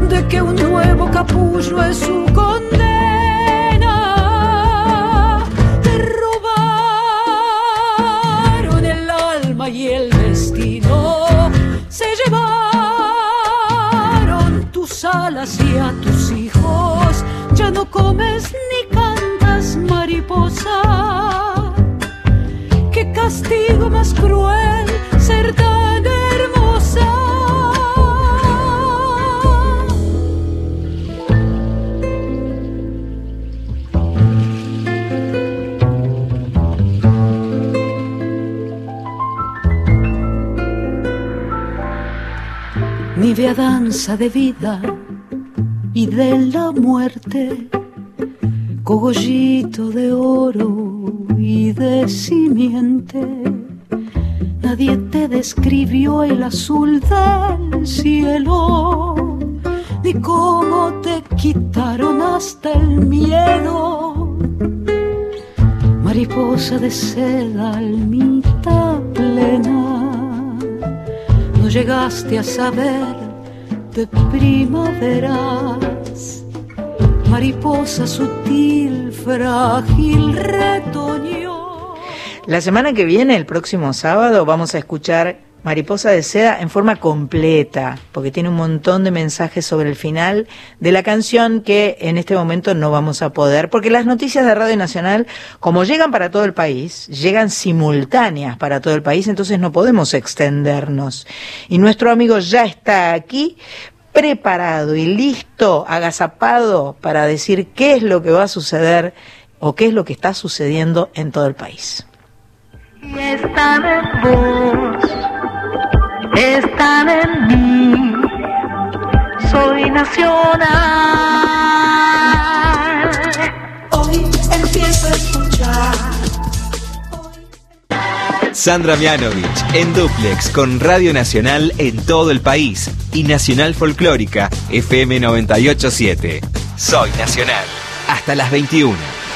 E: de que un nuevo capullo es su condena. Te robaron el alma y el destino. Se llevaron tus alas y a tus hijos. Ya no comes ni cantas mariposa. Qué castigo más cruel ser tan hermosa. Mi vea danza de vida y de la muerte, cogollito de oro y de simiente. Nadie te describió el azul del cielo, ni cómo te quitaron hasta el miedo. Mariposa de seda, almita plena, llegaste a saber de primaveras. Mariposa sutil, frágil, retoñó.
A: La semana que viene, el próximo sábado, vamos a escuchar Mariposa de Seda en forma completa, porque tiene un montón de mensajes sobre el final de la canción que en este momento no vamos a poder, porque las noticias de Radio Nacional, como llegan para todo el país, llegan simultáneas para todo el país, entonces no podemos extendernos. Y nuestro amigo ya está aquí preparado y listo, agazapado para decir qué es lo que va a suceder o qué es lo que está sucediendo en todo el país.
D: Y están en vos, están en mí, soy nacional. Hoy empiezo a escuchar.
G: Sandra Mianovich en Duplex con Radio Nacional en todo el país y Nacional Folclórica FM 987. Soy Nacional. Hasta las 21.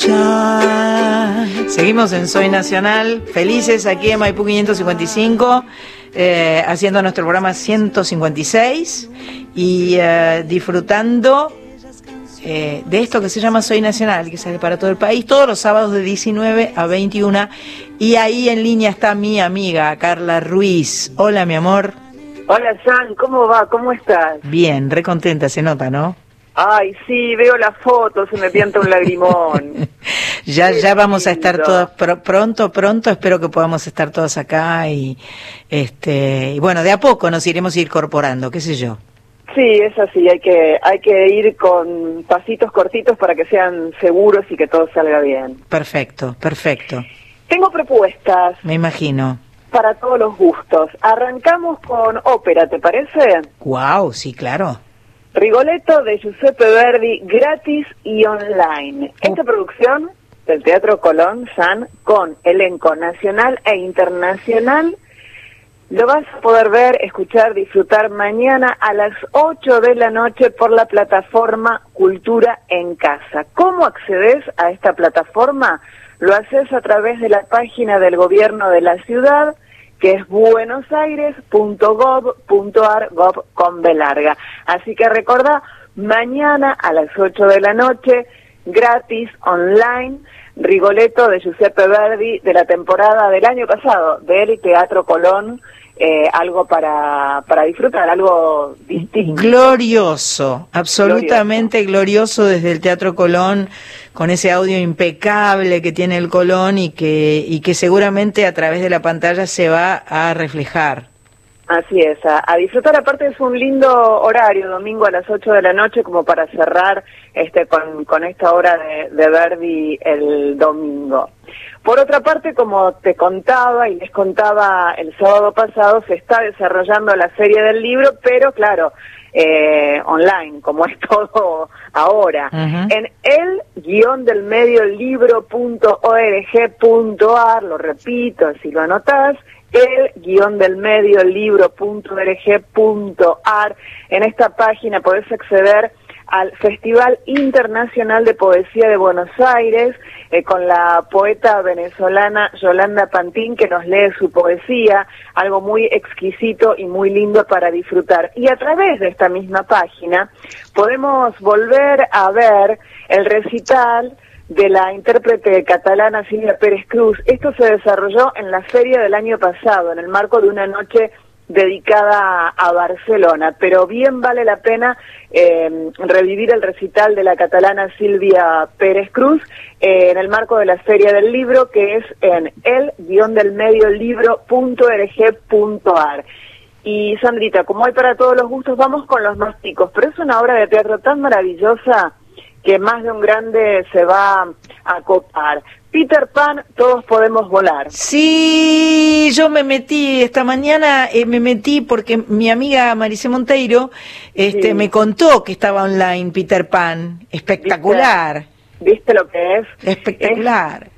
D: Escuchar.
A: Seguimos en Soy Nacional, felices aquí en Maipú 555, eh, haciendo nuestro programa 156 y eh, disfrutando eh, de esto que se llama Soy Nacional, que sale para todo el país, todos los sábados de 19 a 21. Y ahí en línea está mi amiga Carla Ruiz. Hola, mi amor.
I: Hola, San, ¿cómo va? ¿Cómo estás?
A: Bien, recontenta, se nota, ¿no?
I: Ay, sí, veo la foto, se me pianta un lagrimón.
A: ya,
I: Qué
A: ya vamos a estar todos pr- pronto, pronto. Espero que podamos estar todos acá y, este, y bueno, de a poco nos iremos incorporando, qué sé yo.
I: Sí, es así, hay que, hay que ir con pasitos cortitos para que sean seguros y que todo salga bien.
A: Perfecto, perfecto.
I: Tengo propuestas
A: Me imagino.
I: para todos los gustos. Arrancamos con ópera, ¿te parece?
A: Wow, sí, claro.
I: Rigoletto de Giuseppe Verdi, gratis y online. Esta producción del Teatro Colón San con elenco nacional e internacional lo vas a poder ver, escuchar, disfrutar mañana a las 8 de la noche por la plataforma Cultura en Casa. ¿Cómo accedes a esta plataforma? Lo haces a través de la página del gobierno de la ciudad que es buenosaires.gov.ar, gov con B larga. Así que recordá, mañana a las 8 de la noche, gratis, online, Rigoletto de Giuseppe Verdi de la temporada del año pasado del Teatro Colón, eh, algo para, para disfrutar, algo distinto.
A: Glorioso, absolutamente glorioso. desde el Teatro Colón, con ese audio impecable que tiene el Colón y que, y que seguramente a través de la pantalla se va a reflejar.
I: Así es, a, a disfrutar. Aparte es un lindo horario, domingo a las 8 de la noche, como para cerrar este con, con esta hora de, de Verdi el domingo. Por otra parte, como te contaba y les contaba el sábado pasado, se está desarrollando la serie del libro, pero claro, eh, online, como es todo ahora. En el guion del medio libro.org.ar, lo repito, si lo anotás, el guion del medio libro.org.ar. En esta página podés acceder al Festival Internacional de Poesía de Buenos Aires, eh, con la poeta venezolana Yolanda Pantín, que nos lee su poesía, algo muy exquisito y muy lindo para disfrutar. Y a través de esta misma página podemos volver a ver el recital de la intérprete catalana Silvia Pérez Cruz. Esto se desarrolló en la feria del año pasado, en el marco de una noche dedicada a Barcelona, pero bien vale la pena eh, revivir el recital de la catalana Silvia Pérez Cruz eh, en el marco de la Feria del Libro, que es en el-del-medio-libro.org.ar. Y Sandrita, como hay para todos los gustos, vamos con los más pero es una obra de teatro tan maravillosa que más de un grande se va a copar. Peter Pan, todos podemos volar.
A: Sí, yo me metí esta mañana, eh, me metí porque mi amiga Maricé Monteiro este, me contó que estaba online Peter Pan. Espectacular.
I: ¿Viste, lo que es?
A: Espectacular.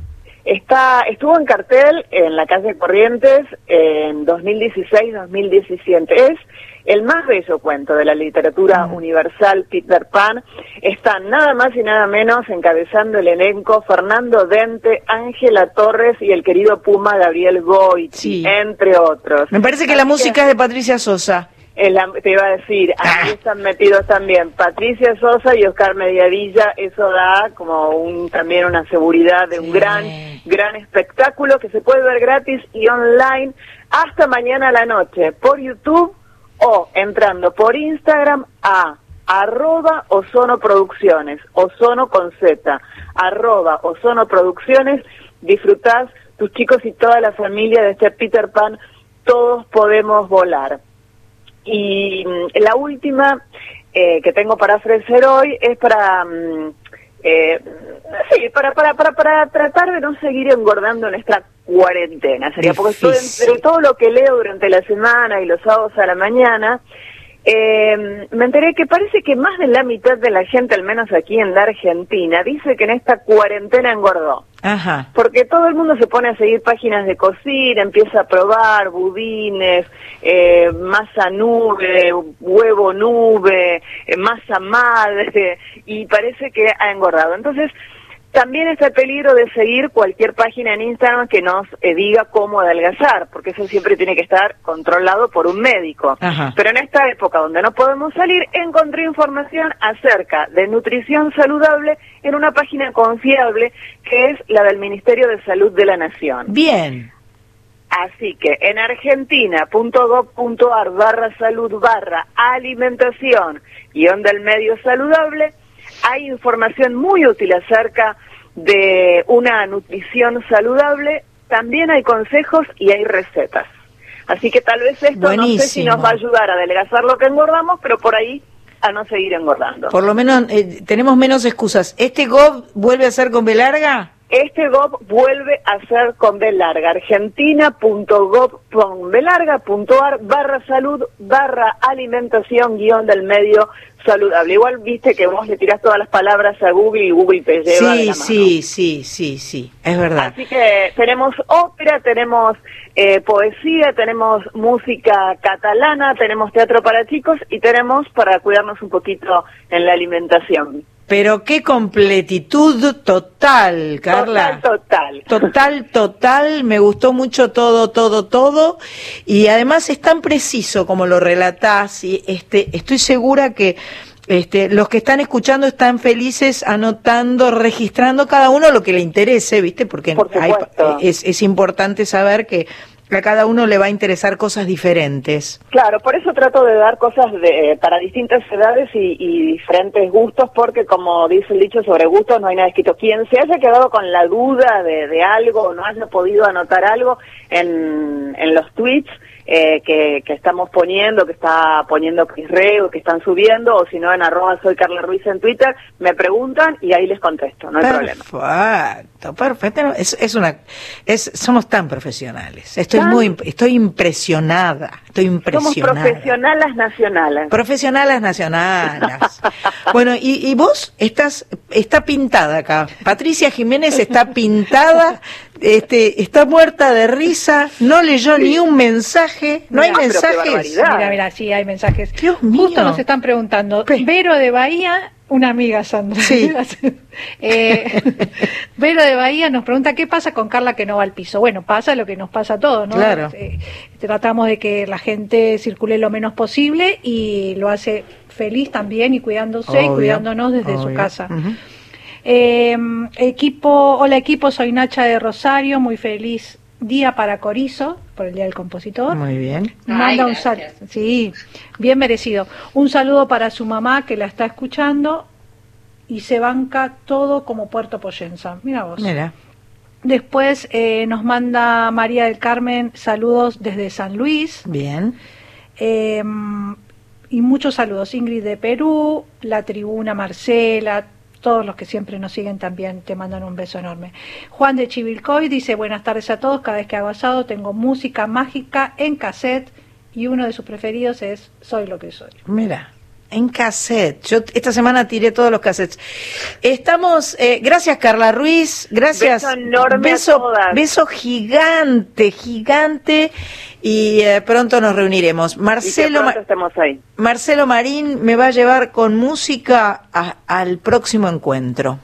I: está, estuvo en cartel en la calle Corrientes en 2016-2017. Es el más bello cuento de la literatura universal, Peter Pan, están nada más y nada menos encabezando el elenco Fernando Dente, Ángela Torres y el querido Puma Gabriel Goiti, entre otros.
A: Me parece que la música es de Patricia Sosa.
I: te iba a decir, aquí ah. están metidos también Patricia Sosa y Oscar Mediavilla, eso da como un también una seguridad de un gran, gran espectáculo que se puede ver gratis y online hasta mañana a la noche por YouTube o entrando por Instagram a arroba ozono producciones, ozono con Z, arroba ozono producciones, disfrutás tus chicos y toda la familia de este Peter Pan, todos podemos volar. Y mm, la última eh, que tengo para ofrecer hoy es para... Mm, eh, sí, para, para, para, para tratar de no seguir engordando en esta cuarentena. Sería porque entre todo lo que leo durante la semana y los sábados a la mañana, eh, me enteré que parece que más de la mitad de la gente, al menos aquí en la Argentina, dice que en esta cuarentena engordó. Ajá. Porque todo el mundo se pone a seguir páginas de cocina, empieza a probar budines, eh, masa nube, huevo nube, eh, masa madre, y parece que ha engordado. Entonces, también está el peligro de seguir cualquier página en Instagram que nos eh, diga cómo adelgazar, porque eso siempre tiene que estar controlado por un médico. Pero en esta época donde no podemos salir, encontré información acerca de nutrición saludable en una página confiable que es la del Ministerio de Salud de la Nación.
A: Bien.
I: Así que en argentina.gov.ar barra salud barra alimentación y onda el medio saludable hay información muy útil acerca de una nutrición saludable, también hay consejos y hay recetas. Así que tal vez esto no sé si nos va a ayudar a adelgazar lo que engordamos, pero por ahí a no seguir engordando.
A: Por lo menos eh, tenemos menos excusas. ¿Este GOV vuelve a ser con B larga?
I: Este GOV vuelve a ser con B larga, argentina.gov.ar barra salud barra alimentación guion del medio saludable. Igual viste que vos le tirás todas las palabras a Google y Google te lleva
A: Sí, sí, sí, sí, sí, es verdad.
I: Así que tenemos ópera, tenemos eh, poesía, tenemos música catalana, tenemos teatro para chicos y tenemos para cuidarnos un poquito en la alimentación.
A: Pero qué completitud total, Carla.
I: Total,
A: total. Total, total. Me gustó mucho todo, todo, todo. Y además es tan preciso como lo relatás. Y este, estoy segura que este, los que están escuchando están felices anotando, registrando cada uno lo que le interese, ¿viste? Porque es, es importante saber que a cada uno le va a interesar cosas diferentes.
I: Claro, por eso trato de dar cosas de, para distintas edades y, diferentes gustos, porque como dice el dicho sobre gustos, no hay nada escrito. Quien se haya quedado con la duda de, de algo o no haya podido anotar algo en, en los tweets, eh, que, estamos poniendo, que está poniendo Reo, que están subiendo, o si no en arroba soy Carla Ruiz en Twitter, me preguntan y ahí les contesto, no hay
A: perfecto, problema. Perfecto, perfecto. Es, es una, es, somos tan profesionales. Estoy muy, estoy impresionada, estoy impresionada.
I: Somos profesionales nacionales.
A: Profesionales nacionales. bueno, y, y vos estás, está pintada acá. Patricia Jiménez está pintada este, está muerta de risa, no leyó ni un mensaje, no hay mensajes.
B: Mira, mira, sí hay mensajes. Dios mío. Justo nos están preguntando, Vero de Bahía Una amiga, Sandra. Sí. eh, Vero de Bahía nos pregunta qué pasa con Carla que no va al piso. Bueno, pasa lo que nos pasa a todos, ¿no?
A: Claro.
B: Eh, tratamos de que la gente circule lo menos posible y lo hace feliz también y cuidándose y cuidándonos desde su casa. eh, equipo, hola equipo, soy Nacha de Rosario, muy feliz día para Corizo, por el Día del Compositor.
A: Muy bien.
B: Manda un saludo. Sí, bien merecido. Un saludo para su mamá que la está escuchando y se banca todo como Puerto Poyenza. Mira vos.
A: Mira.
B: Después eh, nos manda María del Carmen saludos desde San Luis.
A: Bien.
B: Eh, y muchos saludos. Ingrid de Perú, la tribuna Marcela, todos los que siempre nos siguen también te mandan un beso enorme. Juan de Chivilcoy dice buenas tardes a todos, cada vez que hago asado tengo música mágica en cassette y uno de sus preferidos es Soy lo que soy.
A: Mira. En cassette. Yo esta semana tiré todos los cassettes. Estamos, eh, gracias Carla Ruiz, gracias.
I: Beso enorme
A: beso,
I: a todas.
A: beso gigante, gigante y eh, pronto nos reuniremos. Marcelo,
I: ahí.
A: Marcelo Marín me va a llevar con música a, al próximo encuentro.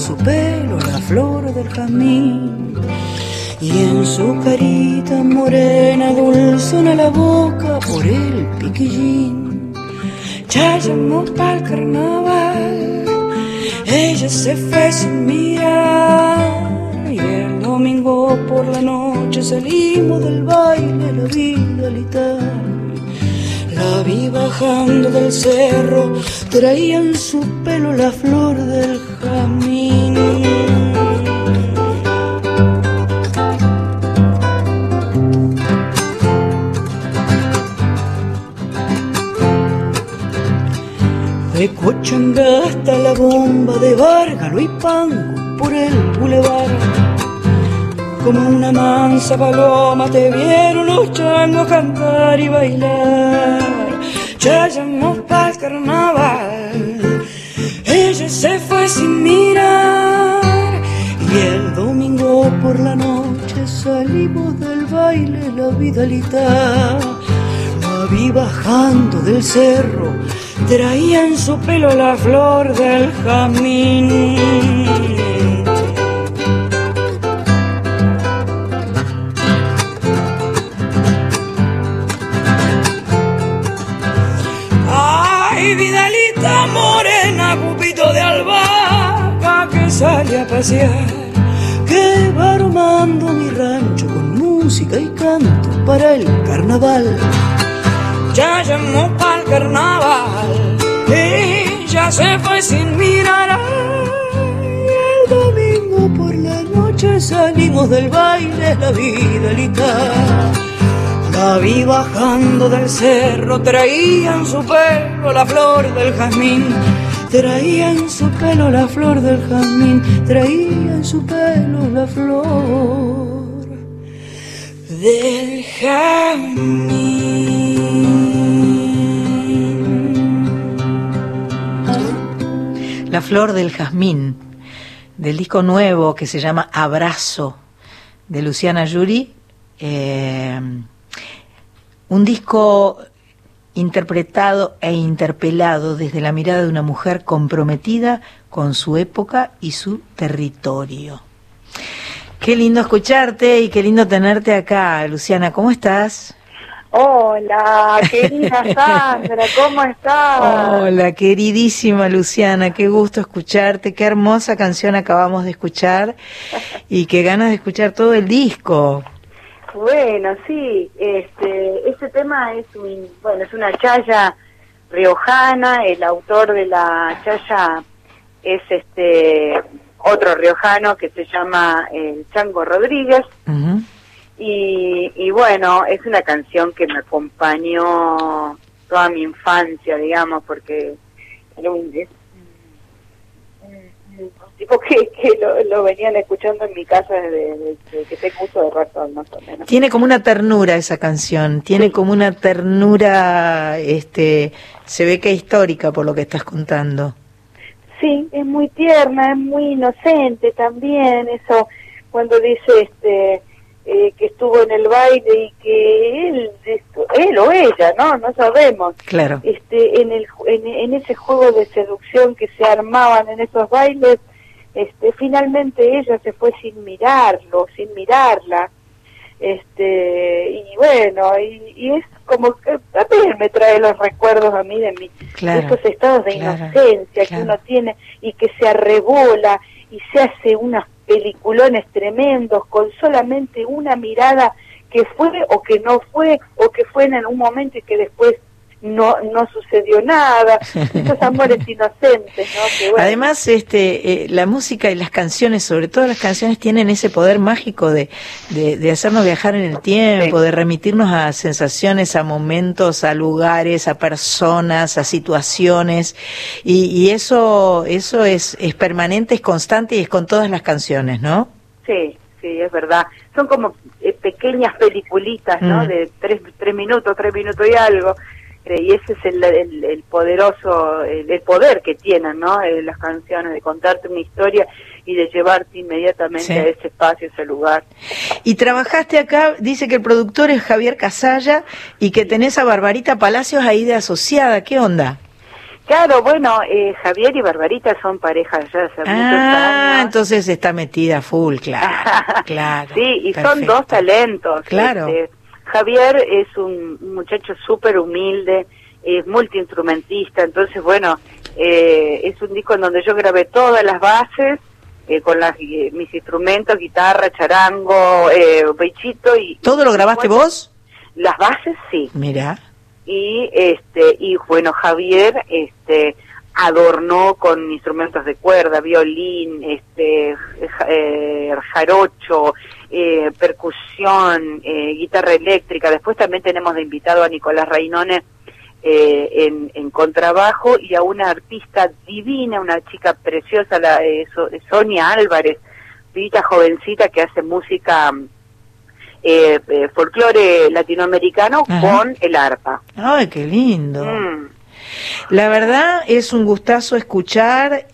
E: Su pelo la flor del camino y en su carita morena dulzona la boca por el piquillín. Ya llamó pa'l carnaval, ella se fue sin mirar y el domingo por la noche salimos del baile la vida lital. La vi bajando del cerro, traía en su pelo la flor del jamín. De Cochanga hasta la bomba de Bárgalo y Pango por el bulevar. Como una mansa paloma te vieron los changos cantar y bailar. Ya llamó pa'l carnaval, ella se fue sin mirar. Y el domingo por la noche salimos del baile la vidalita. La vi bajando del cerro, traía en su pelo la flor del jamín. Que va armando mi rancho con música y canto para el carnaval. Ya llamó para el carnaval y ya se fue sin mirar. El domingo por la noche salimos del baile la Vidalita. La vi bajando del cerro, traía en su pelo la flor del jazmín. Traía en su pelo la flor del jazmín, traía en su pelo la flor del jazmín.
A: La flor del jazmín, del disco nuevo que se llama Abrazo, de Luciana Yuri. Eh, un disco interpretado e interpelado desde la mirada de una mujer comprometida con su época y su territorio. Qué lindo escucharte y qué lindo tenerte acá, Luciana. ¿Cómo estás?
I: Hola, querida Sandra, ¿cómo estás?
A: Hola, queridísima Luciana, qué gusto escucharte, qué hermosa canción acabamos de escuchar y qué ganas de escuchar todo el disco.
I: Bueno, sí, este, este tema es un, bueno, es una chaya riojana, el autor de la chaya es este otro riojano que se llama el Chango Rodríguez. Y, y bueno, es una canción que me acompañó toda mi infancia, digamos, porque era un,
J: que, que lo, venían escuchando en mi casa desde, que tengo uso de razón, más o menos.
A: Tiene como una ternura esa canción, tiene como una ternura, este, se ve que histórica por lo que estás contando.
J: Sí, es muy tierna, es muy inocente también, eso cuando dice este eh, que estuvo en el baile y que él, él o ella, no, no sabemos.
A: Claro.
J: Este, en el, en, ese juego de seducción que se armaban en esos bailes, este, finalmente ella se fue sin mirarlo, sin mirarla, este, y bueno, y, es como que también me trae los recuerdos a mí de, mi, estos estados de inocencia que uno tiene y que se arrebola y se hace unas peliculones tremendos con solamente una mirada que fue o que no fue o que fue en un momento y que después no no sucedió nada esos amores inocentes ¿no?
A: además este eh, la música y las canciones sobre todo las canciones tienen ese poder mágico de, de, hacernos viajar en el tiempo de remitirnos a sensaciones a momentos a lugares a personas a situaciones. Y, y eso eso es es permanente es constante y es con todas las canciones no
J: sí sí es verdad. Son como eh, pequeñas peliculitas no mm. de tres tres minutos tres minutos y algo y ese es el, el, poderoso, el, poder que tienen, ¿no? Eh, las canciones, de contarte una historia y de llevarte inmediatamente a ese espacio, ese lugar.
A: Y trabajaste acá, dice que el productor es Javier Casalla y que tenés a Barbarita Palacios ahí de asociada, ¿qué onda?
J: Claro, bueno, eh, Javier y Barbarita son parejas ya hace
A: ah, entonces está metida full, claro. claro
J: sí, y son dos talentos.
A: Claro. Este,
J: Javier es un muchacho súper humilde, es multiinstrumentista, entonces bueno, eh, es un disco en donde yo grabé todas las bases eh, con las, eh, mis instrumentos, guitarra, charango, eh, bechito y...
A: ¿Todo lo grabaste vos?
J: Las bases sí.
A: Mira.
J: Y este y bueno Javier este adornó con instrumentos de cuerda, violín, este jarocho, eh, percusión, eh, guitarra eléctrica. Después también tenemos de invitado a Nicolás Rainone eh, en, contrabajo y a una artista divina, una chica preciosa, la, Sonia Álvarez, vita jovencita que hace música folclore latinoamericano con el arpa.
A: ¡Ay, qué lindo! Mm. La verdad es un gustazo escuchar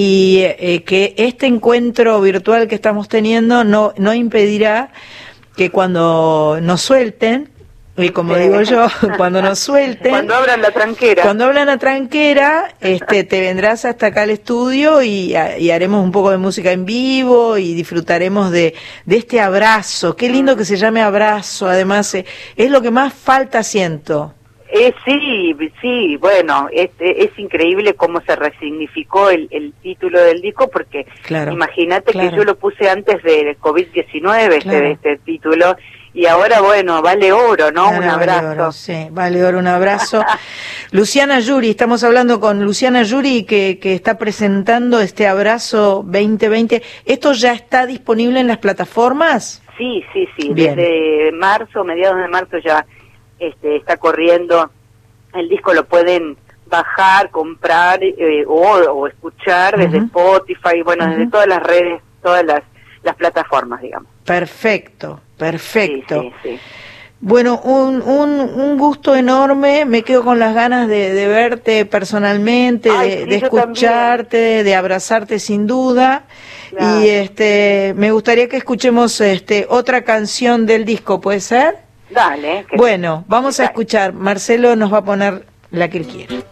A: y eh, que este encuentro virtual que estamos teniendo no, no impedirá que cuando nos suelten, y como digo yo, cuando nos suelten.
J: Cuando abran la tranquera.
A: Cuando abran la tranquera, este, te vendrás hasta acá al estudio y, y, haremos un poco de música en vivo y disfrutaremos de, de este abrazo. Qué lindo que se llame abrazo, además, eh, es lo que más falta siento.
J: Eh, sí, sí, bueno, es, es increíble cómo se resignificó el, el título del disco porque imagínate que yo lo puse antes del COVID-19, este, este título, y ahora, bueno, vale oro, ¿no? un abrazo.
A: Vale oro, sí, vale oro, un abrazo. Luciana Yuri, estamos hablando con Luciana Yuri que, que está presentando este abrazo 2020. ¿Esto ya está disponible en las plataformas?
J: Sí, sí, sí, desde marzo, mediados de marzo ya este, está corriendo, el disco lo pueden bajar, comprar eh, o, escuchar desde Spotify, bueno, desde todas las redes, todas las, las plataformas, digamos.
A: Perfecto, perfecto. Bueno, un, un, un, gusto enorme, me quedo con las ganas de, de verte personalmente, de, escucharte, de abrazarte sin duda. Y este, me gustaría que escuchemos este, otra canción del disco, ¿puede ser?
J: Dale.
A: Bueno, vamos a escuchar. Marcelo nos va a poner la que él quiere.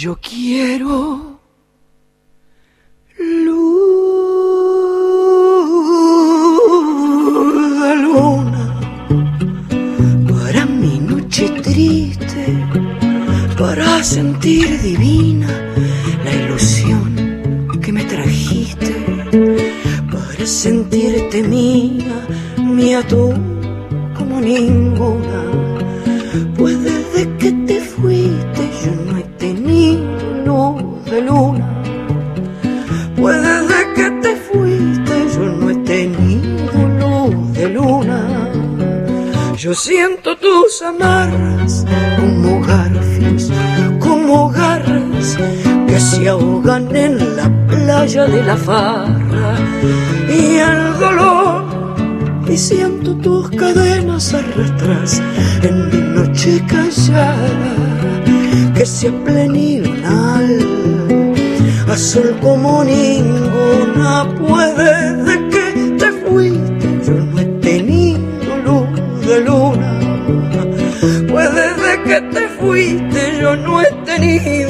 A: Yo quiero luz de luna para mi noche triste, para sentir divina la ilusión que me trajiste, para
E: sentirte mía, mía tú como ninguna. Luna. Pues desde que te fuiste yo no he tenido luz de luna. Yo siento tus amarras como garfios, como garras que se ahogan en la playa de la farra y el dolor y siento tus cadenas arrastras en mi noche callada que se plenilunal azul como ninguna. Puede de que te fuiste yo no he tenido luz de luna. Puede de que te fuiste yo no he tenido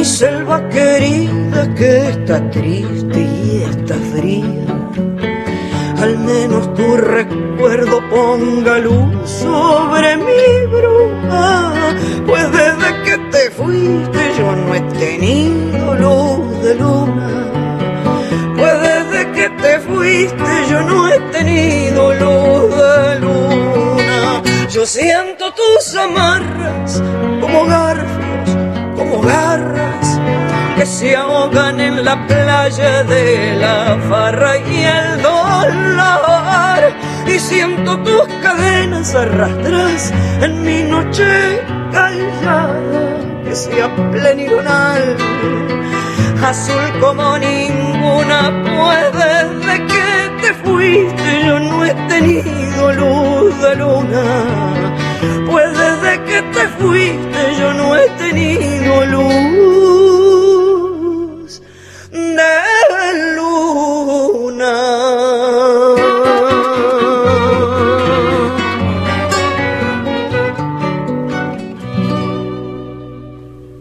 E: mi selva querida que está triste y está fría. Al menos tu recuerdo ponga luz sobre mi bruma, pues desde que te fuiste yo no he tenido luz de luna. Pues desde que te fuiste yo no he tenido luz de luna. Yo siento tus amarras como garfios, como garras que se ahogan en la playa de la farra y el dolor. Y siento tus cadenas arrastras en mi noche callada que sea plenilunal, azul como ninguna puede de que te fuiste yo no he tenido luz de luna que te fuiste yo no he tenido luz de luna.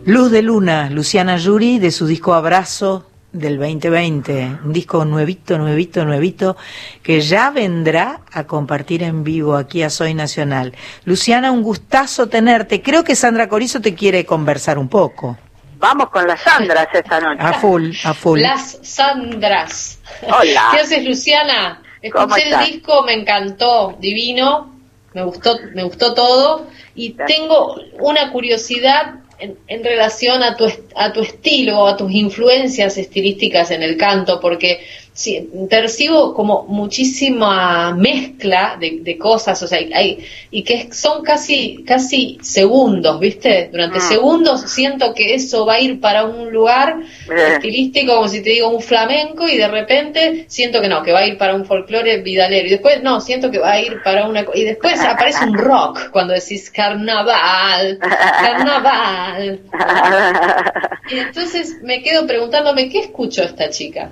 A: Luz de Luna, Luciana Yuri, de su disco Abrazo del 2020, un disco nuevito, nuevito, nuevito, que ya vendrá a compartir en vivo aquí a Soy Nacional. Luciana, un gustazo tenerte. Creo que Sandra Corizo te quiere conversar un poco.
J: Vamos con las Sandras esta noche.
A: A full, a full.
C: Las Sandras.
J: Hola.
C: ¿Qué haces, Luciana? Escuché el disco, me encantó, divino, me gustó, me gustó todo y tengo una curiosidad en, relación a tu, a tu estilo, a tus influencias estilísticas en el canto, porque sí, percibo como muchísima mezcla de, cosas, o sea, hay, y que son casi, casi segundos, ¿viste? Durante ah. segundos siento que eso va a ir para un lugar eh. estilístico, como si te digo un flamenco, y de repente siento que no, que va a ir para un folclore vidalero, y después no, siento que va a ir para una, y después aparece un rock cuando decís carnaval, carnaval. Y entonces me quedo preguntándome, ¿qué escucho esta chica?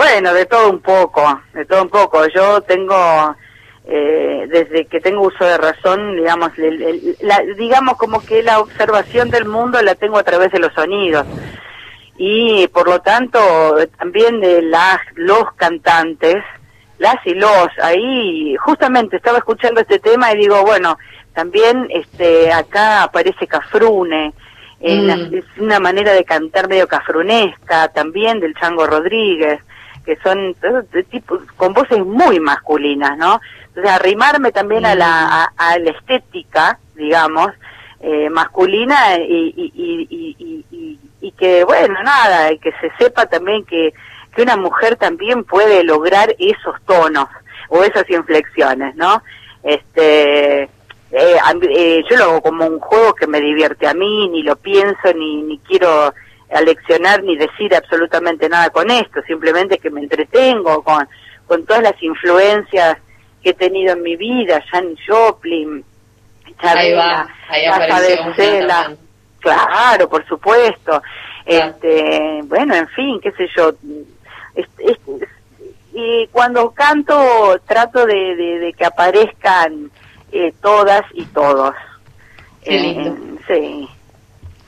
J: Bueno, de todo un poco, de todo un poco. Yo tengo, eh, desde que tengo uso de razón, digamos, la, digamos como que la observación del mundo la tengo a través de los sonidos. Y por lo tanto, también de las, los cantantes, las y los, ahí justamente estaba escuchando este tema y digo, bueno, también este acá aparece Cafrune, mm. es una manera de cantar medio cafrunesca, también del Chango Rodríguez que son de tipo, con voces muy masculinas, ¿no? Entonces, arrimarme también a, la, a, la estética, digamos, eh, masculina y, y, y, y, que, bueno, nada, y que se sepa también que, que una mujer también puede lograr esos tonos o esas inflexiones, ¿no? Este, eh, eh, yo lo hago como un juego que me divierte a mí, ni lo pienso, ni, ni quiero aleccionar ni decir absolutamente nada con esto, simplemente que me entretengo con, con todas las influencias que he tenido en mi vida, Jan Joplin,
C: Chabela, va,
J: Claro, por supuesto. Este, bueno, en fin, qué sé yo. y cuando canto trato de, de, que aparezcan eh, todas y todos.
A: Eh, sí.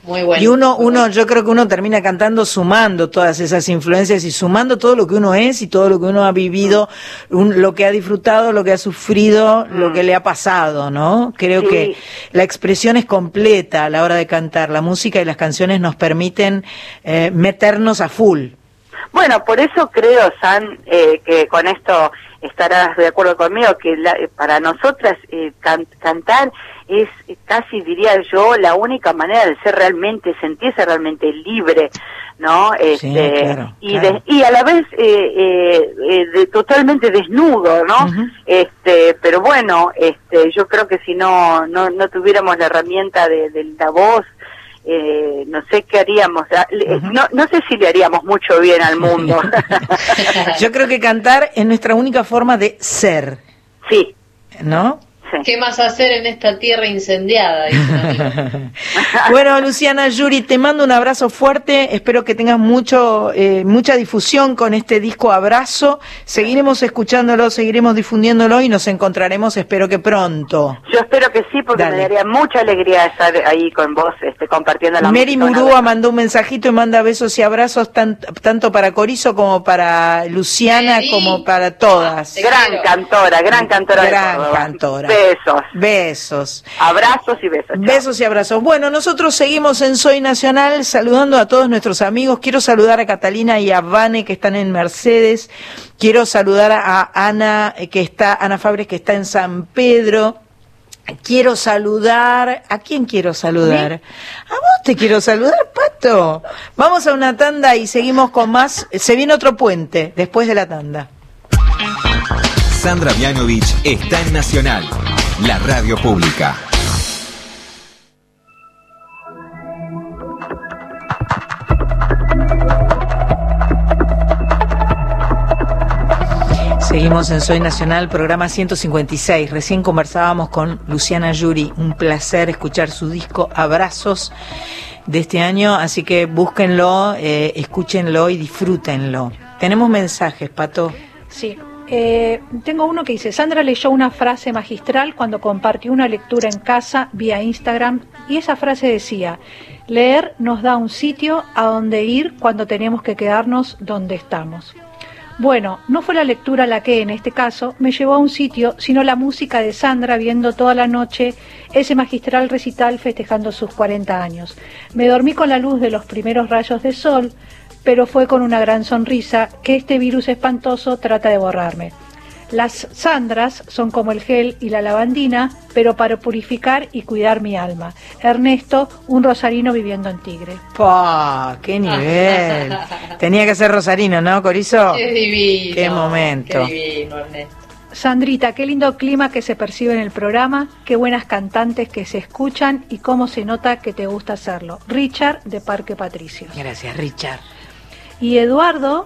A: Muy bueno. Y uno, uno, yo creo que uno termina cantando sumando todas esas influencias y sumando todo lo que uno es y todo lo que uno ha vivido, lo que ha disfrutado, lo que ha sufrido, lo mm. que le ha pasado, ¿no? Creo que la expresión es completa a la hora de cantar. La música y las canciones nos permiten eh, meternos a full.
J: Bueno, por eso creo, San, eh, que con esto estarás de acuerdo conmigo, que para nosotras eh, cantar es casi diría yo la única manera de ser realmente sentirse realmente libre no este y y a la vez eh, eh, eh, de, totalmente desnudo no este pero bueno este yo creo que si no no, no tuviéramos la herramienta de, de la voz eh, no sé qué haríamos, no, no sé si le haríamos mucho bien al mundo.
A: Yo creo que cantar es nuestra única forma de ser.
J: Sí.
A: ¿No?
C: ¿Qué más hacer en esta tierra incendiada?
A: bueno, Luciana Yuri, te mando un abrazo fuerte. Espero que tengas mucho, eh, mucha difusión con este disco Abrazo. Seguiremos escuchándolo, seguiremos difundiéndolo y nos encontraremos, espero que pronto.
J: Yo espero que sí, porque me daría mucha alegría estar ahí con vos, este, compartiendo la
A: Mary Murúa mandó un mensajito y manda besos y abrazos tanto para Corizo como para Luciana, como para todas.
J: Gran cantora, gran cantora.
A: Gran cantora.
J: Besos.
A: Besos.
J: Abrazos y besos.
A: Besos y abrazos. Bueno, nosotros seguimos en Soy Nacional saludando a todos nuestros amigos. Quiero saludar a Catalina y a Vane que están en Mercedes. Quiero saludar a Ana eh, que está, Ana Fabres que está en San Pedro. Quiero saludar, ¿a quién quiero saludar? ¿A vos te quiero saludar, Pato? Vamos a una tanda y seguimos con más. Se viene otro puente después de la tanda.
G: Sandra Mianovich está en Nacional, la radio pública.
A: Seguimos en Soy Nacional, programa 156. Recién conversábamos con Luciana Yuri. Un placer escuchar su disco Abrazos de este año, así que búsquenlo, eh, escúchenlo y disfrútenlo. Tenemos mensajes, Pato.
B: Sí, eh, tengo uno que dice, Sandra leyó una frase magistral cuando compartió una lectura en casa vía Instagram y esa frase decía, leer nos da un sitio a donde ir cuando tenemos que quedarnos donde estamos. Bueno, no fue la lectura la que en este caso me llevó a un sitio, sino la música de Sandra viendo toda la noche ese magistral recital festejando sus 40 años. Me dormí con la luz de los primeros rayos de sol, pero fue con una gran sonrisa que este virus espantoso trata de borrarme. Las Sandras son como el gel y la lavandina, pero para purificar y cuidar mi alma. Ernesto, un rosarino viviendo en Tigre.
A: ¡Pah! ¡Qué nivel! Tenía que ser rosarino, ¿no, Corizo?
C: ¡Qué divino!
A: ¡Qué momento!
C: ¡Qué divino, Ernesto!
B: Sandrita, qué lindo clima que se percibe en el programa, qué buenas cantantes que se escuchan y cómo se nota que te gusta hacerlo. Richard de Parque Patricio.
A: Gracias, Richard.
B: Y Eduardo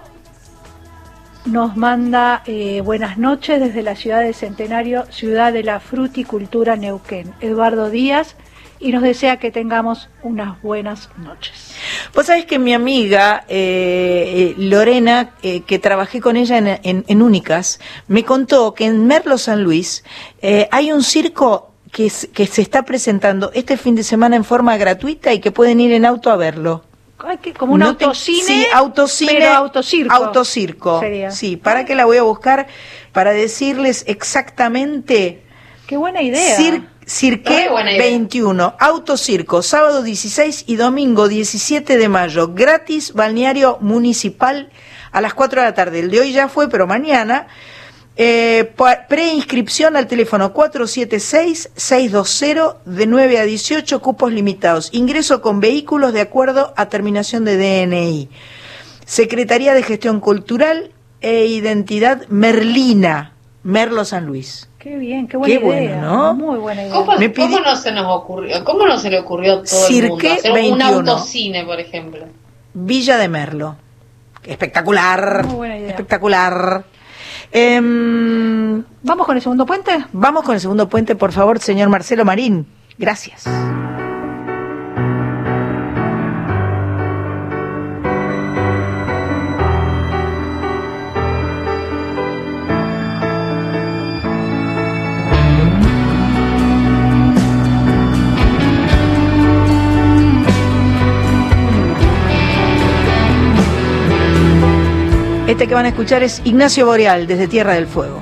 B: nos manda eh, buenas noches desde la ciudad de Centenario, ciudad de la fruticultura Neuquén. Eduardo Díaz y nos desea que tengamos unas buenas noches.
A: Vos sabés que mi amiga eh, eh, Lorena, que trabajé con ella en, Únicas, me contó que en Merlo San Luis hay un circo que se está presentando este fin de semana en forma gratuita y que pueden ir en auto a verlo
B: como un autocine,
A: sí, autocine,
B: pero autocirco.
A: Autocirco. Sí, para que la voy a buscar para decirles exactamente.
B: Qué buena idea.
A: Cirque 21, Autocirco, sábado 16 y domingo 17 de mayo, gratis balneario municipal a las 4 de la tarde. El de hoy ya fue, pero mañana eh, preinscripción al teléfono 476-620 de 9 a 18, cupos limitados. Ingreso con vehículos de acuerdo a terminación de DNI. Secretaría de Gestión Cultural e Identidad Merlina, Merlo San Luis.
B: Qué bien, qué buena idea. Bueno, ¿no? Muy buena idea.
C: ¿Cómo, no se nos ocurrió? ¿Cómo no se le ocurrió a todo el mundo hacer un autocine, por ejemplo?
A: Villa de Merlo. Espectacular. Muy buena idea. Espectacular. Em,
B: ¿Vamos con el segundo puente?
A: Vamos con el segundo puente, por favor, señor Marcelo Marín. Gracias.
K: Este que van a escuchar es Ignacio Boreal, desde Tierra del Fuego.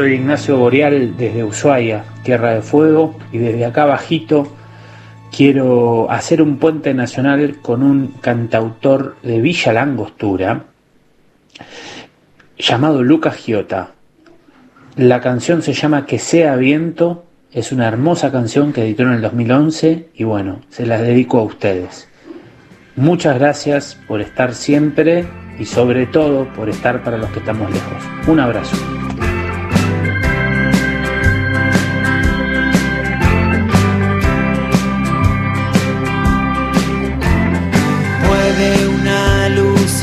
L: Soy Ignacio Boreal desde Ushuaia, Tierra de Fuego, y desde acá bajito quiero hacer un puente nacional con un cantautor de Villa Langostura llamado Lucas Giota. La canción se llama Que sea viento, es una hermosa canción que editó en el 2011 y bueno, se la dedico a ustedes. Muchas gracias por estar siempre y sobre todo por estar para los que estamos lejos. Un abrazo.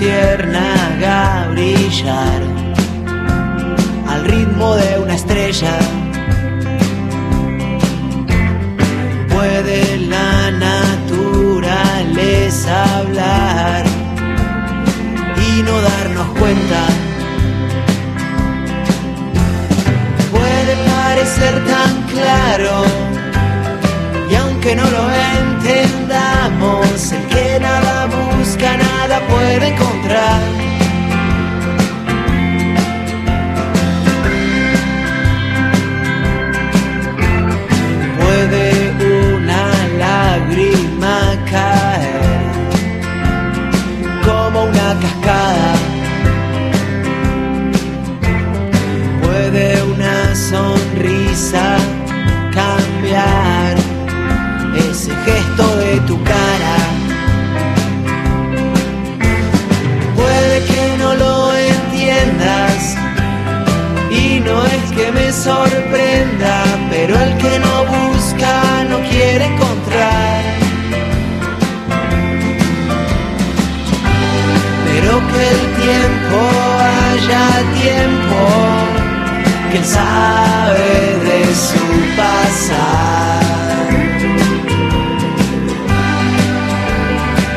D: Luciérnaga brillar al ritmo de una estrella. Puede la naturaleza hablar y no darnos cuenta. Puede parecer tan claro y aunque no lo entendamos, el que nada busca nada puede encontrar. Puede una lágrima caer como una cascada. Puede una sonrisa tiempo, que sabe de su pasar.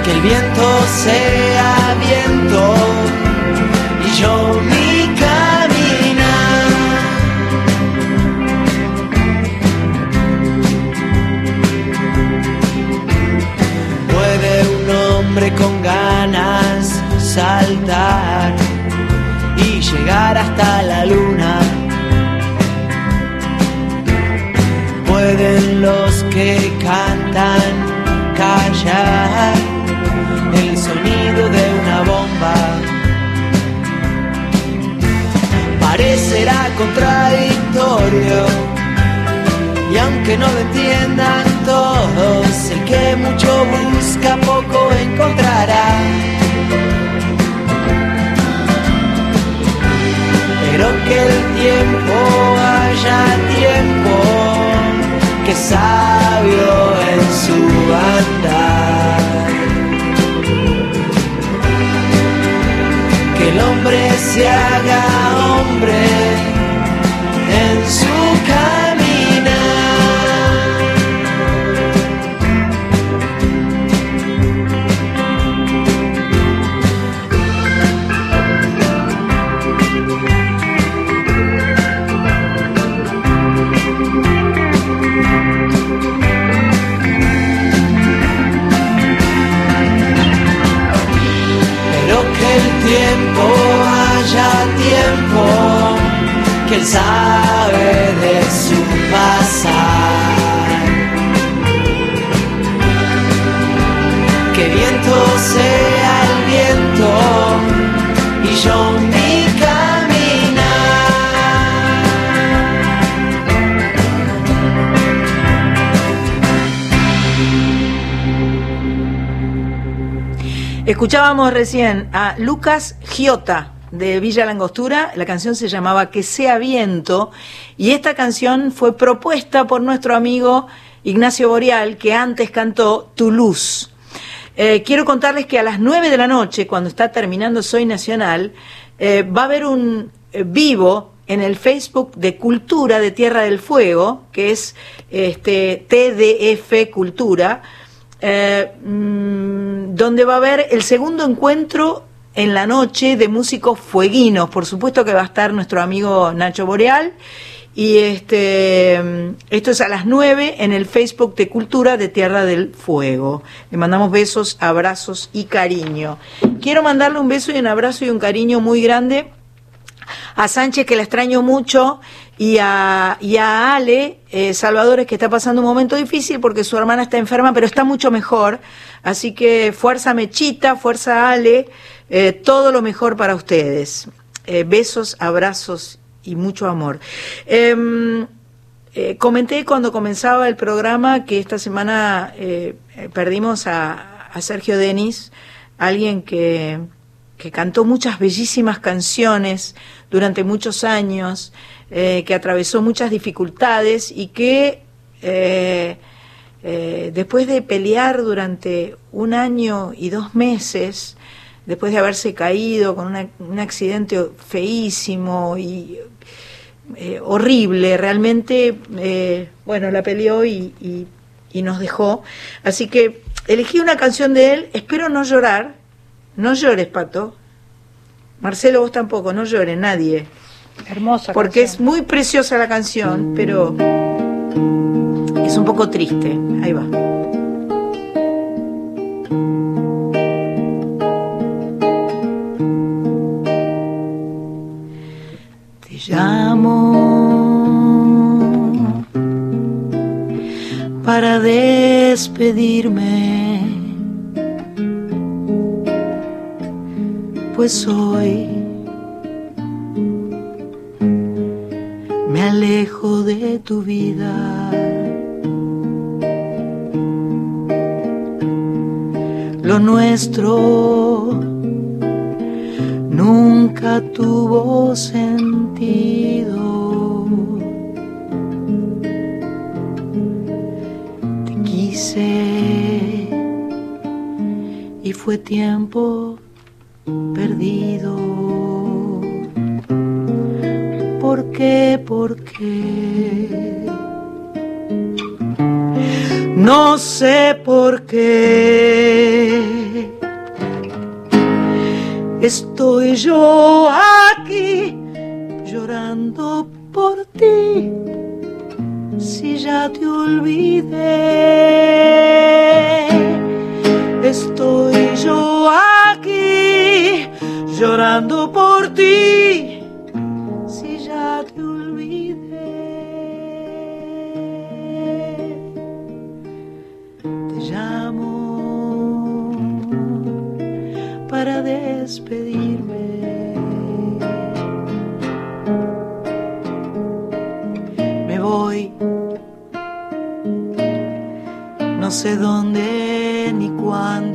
D: Que el viento sea viento y yo mi caminar. Puede un hombre con ganas saltar llegar hasta la luna. Pueden los que cantan callar el sonido de una bomba. Parecerá contradictorio y aunque no lo entiendan todos, el que mucho busca poco encontrará. Que el tiempo haya tiempo, que sabio en su andar. Que el hombre se haga hombre en su caminar. Tiempo haya tiempo, que él sabe de su pasar. Que viento sea
A: Escuchábamos recién a Lucas Giota de Villa Langostura, la canción se llamaba Que sea viento y esta canción fue propuesta por nuestro amigo Ignacio Boreal que antes cantó Tu luz. Eh, quiero contarles que a las 9 de la noche, cuando está terminando Soy Nacional, eh, va a haber un eh, vivo en el Facebook de Cultura de Tierra del Fuego, que es este, TDF Cultura, eh, mm, donde va a haber el segundo encuentro en la noche de músicos fueguinos. Por supuesto que va a estar nuestro amigo Nacho Boreal. Y este, mm, esto es a las 9 en el Facebook de Cultura de Tierra del Fuego. Le mandamos besos, abrazos y cariño. Quiero mandarle un beso y un abrazo y un cariño muy grande a Sánchez, que la extraño mucho, y a, y a Ale eh, Salvadores, que está pasando un momento difícil porque su hermana está enferma, pero está mucho mejor. Así que fuerza Mechita, fuerza Ale, eh, todo lo mejor para ustedes. Eh, besos, abrazos y mucho amor. Em, eh, comenté cuando comenzaba el programa que esta semana perdimos a, a Sergio Denis, alguien que, que cantó muchas bellísimas canciones durante muchos años, eh, que atravesó muchas dificultades y que eh, eh, después de pelear durante un año y dos meses, después de haberse caído con un accidente feísimo y horrible, realmente, bueno, la peleó y- y nos dejó. Así que elegí una canción de él, espero no llorar, no llores, Pato. Marcelo, vos tampoco, no llores, nadie.
B: Hermosa.
A: Porque es muy preciosa la canción, pero es un poco triste. Ahí va. Te llamo para despedirme, pues hoy me alejo de tu vida. Lo nuestro nunca tuvo sentido. Te quise y fue tiempo perdido. ¿Por qué? ¿Por qué? No sé por qué. Estoy yo aquí llorando por ti si ya te olvidé. Estoy yo aquí llorando por ti si ya te olvidé. Te llamo para despedirme. Me voy no sé dónde ni cuándo.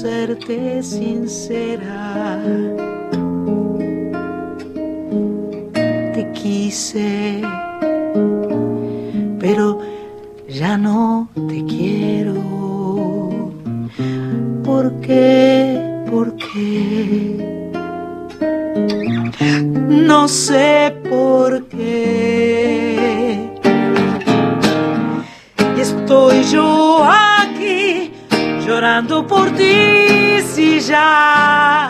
A: Serte sincera. Te quise, pero ya no te quiero. ¿Por qué? ¿Por qué? no sé por qué. Llorando por ti si ya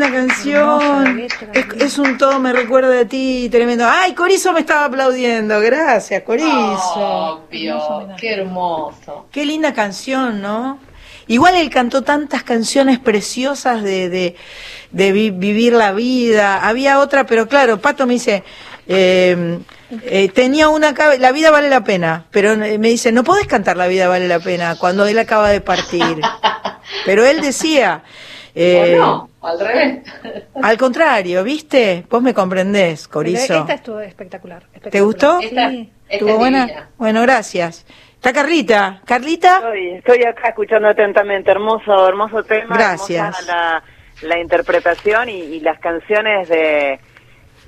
A: linda canción. Es, un todo, me recuerda de ti, tremendo. Ay, Corizo me estaba aplaudiendo. Gracias, Corizo.
C: qué hermoso.
A: Qué linda canción, ¿no? Igual él cantó tantas canciones preciosas de, de, de vivir la vida. Había otra, pero claro, Pato me dice, eh, eh, tenía una, la vida vale la pena, pero me dice, no podés cantar la vida vale la pena cuando él acaba de partir. pero él decía,
C: eh, no, al revés.
A: Al contrario, ¿viste? Vos me comprendés, Corizo.
B: Esta estuvo espectacular.
A: ¿Te gustó?
C: sí.
A: ¿Estuvo buena? Bueno, gracias. Está Carlita. ¿Carlita?
I: Estoy, estoy acá escuchando atentamente. Hermoso, hermoso tema.
A: Gracias.
I: La, la, interpretación y, las canciones de,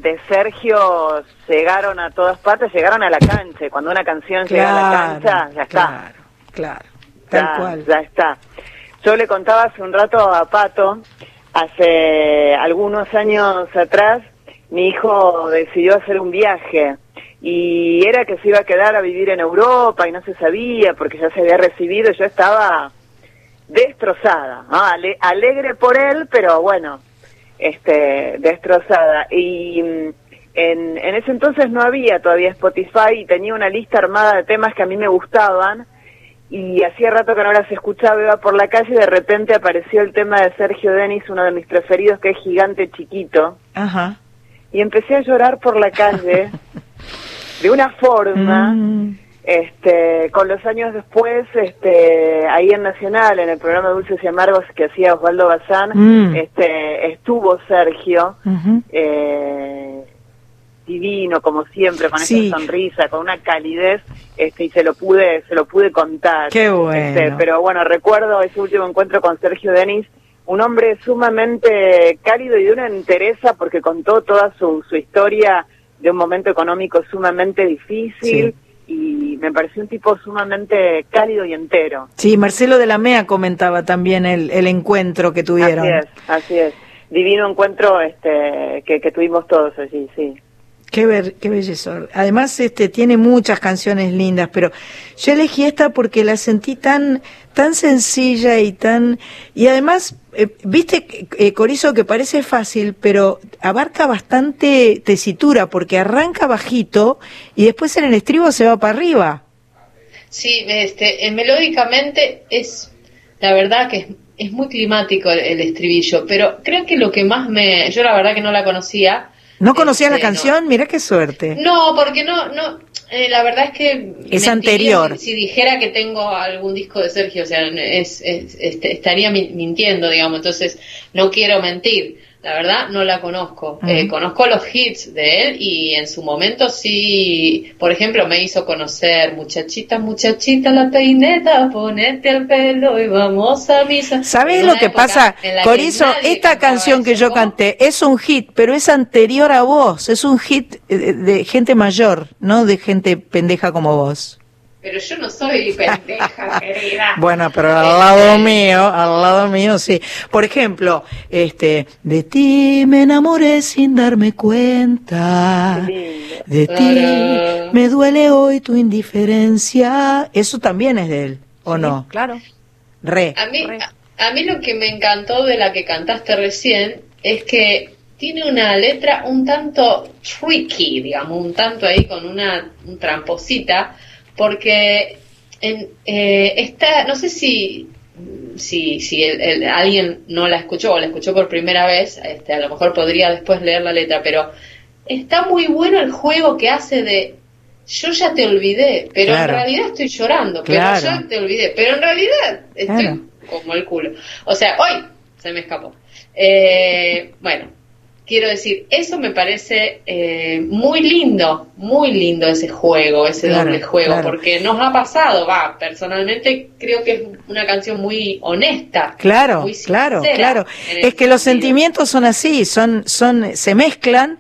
I: de Sergio llegaron a todas partes, llegaron a la cancha. Cuando una canción llega a la cancha, ya está.
A: Claro, claro. Tal cual.
I: Ya está. Yo le contaba hace un rato a Pato, hace algunos años atrás, mi hijo decidió hacer un viaje y era que se iba a quedar a vivir en Europa y no se sabía porque ya se había recibido y yo estaba destrozada, alegre por él, pero bueno, este, destrozada. Y mm, en, en ese entonces no había todavía Spotify y tenía una lista armada de temas que a mí me gustaban y hacía rato que no las escuchaba, iba por la calle y de repente apareció el tema de Sergio Denis, uno de mis preferidos, que es Gigante Chiquito.
A: Ajá.
I: Y empecé a llorar por la calle de una forma, mm. este, con los años después, este, ahí en Nacional, en el programa Dulces y Amargos que hacía Osvaldo Bazán, mm. este, estuvo Sergio, eh, divino como siempre con esa sonrisa con una calidez este y se lo pude se lo pude contar
A: Qué bueno.
I: Este, pero bueno recuerdo ese último encuentro con Sergio Denis un hombre sumamente cálido y de una entereza porque contó toda su, su historia de un momento económico sumamente difícil y me pareció un tipo sumamente cálido y entero.
A: Sí, Marcelo de la Mea comentaba también el, el encuentro que tuvieron.
I: Así es, así es. Divino encuentro este que, que tuvimos todos allí, sí.
A: Qué, ver, qué belleza. Además, este, tiene muchas canciones lindas, pero yo elegí esta porque la sentí tan, tan sencilla y tan, y además, eh, viste, eh, Corizo, que parece fácil, pero abarca bastante tesitura, porque arranca bajito y después en el estribo se va para arriba.
C: Sí, este, eh, melódicamente es, la verdad que es, es muy climático el, el, estribillo, pero creo que lo que más me, yo la verdad que no la conocía,
A: ¿No conocías la este, canción? Mira qué suerte.
C: No, porque no, no, eh, la verdad es que...
A: Es anterior.
C: Si, dijera que tengo algún disco de Sergio, o sea, es, este, estaría mintiendo, digamos, entonces no quiero mentir. La verdad, no la conozco. Eh, conozco los hits de él y en su momento sí, por ejemplo, me hizo conocer Muchachita, muchachita, la peineta, ponete al pelo y vamos a misa.
A: ¿Sabes lo que pasa? Corizo, esta canción que yo canté es un hit, pero es anterior a vos. Es un hit de gente mayor, no de gente pendeja como vos.
C: Pero yo no soy pendeja, querida.
A: Bueno, pero al lado mío, al lado mío sí. Por ejemplo, este, de ti me enamoré sin darme cuenta. De ti me duele hoy tu indiferencia. Eso también es de él, ¿o no?
B: Claro.
A: Re.
C: A mí, a mí lo que me encantó de la que cantaste recién es que tiene una letra un tanto tricky, digamos, un tanto ahí con una tramposita porque en, eh, está, no sé si, si, si alguien no la escuchó o la escuchó por primera vez, este, a lo mejor podría después leer la letra, pero está muy bueno el juego que hace de yo ya te olvidé, pero en realidad estoy llorando, pero ya te olvidé, pero en realidad estoy como el culo. O sea, hoy se me escapó. Eh, bueno, quiero decir, eso me parece eh, muy lindo, muy lindo ese juego, ese doble juego, porque nos ha pasado, va, personalmente creo que es una canción muy honesta.
A: Claro, claro, claro. Es que los sentimientos son así, son, son, se mezclan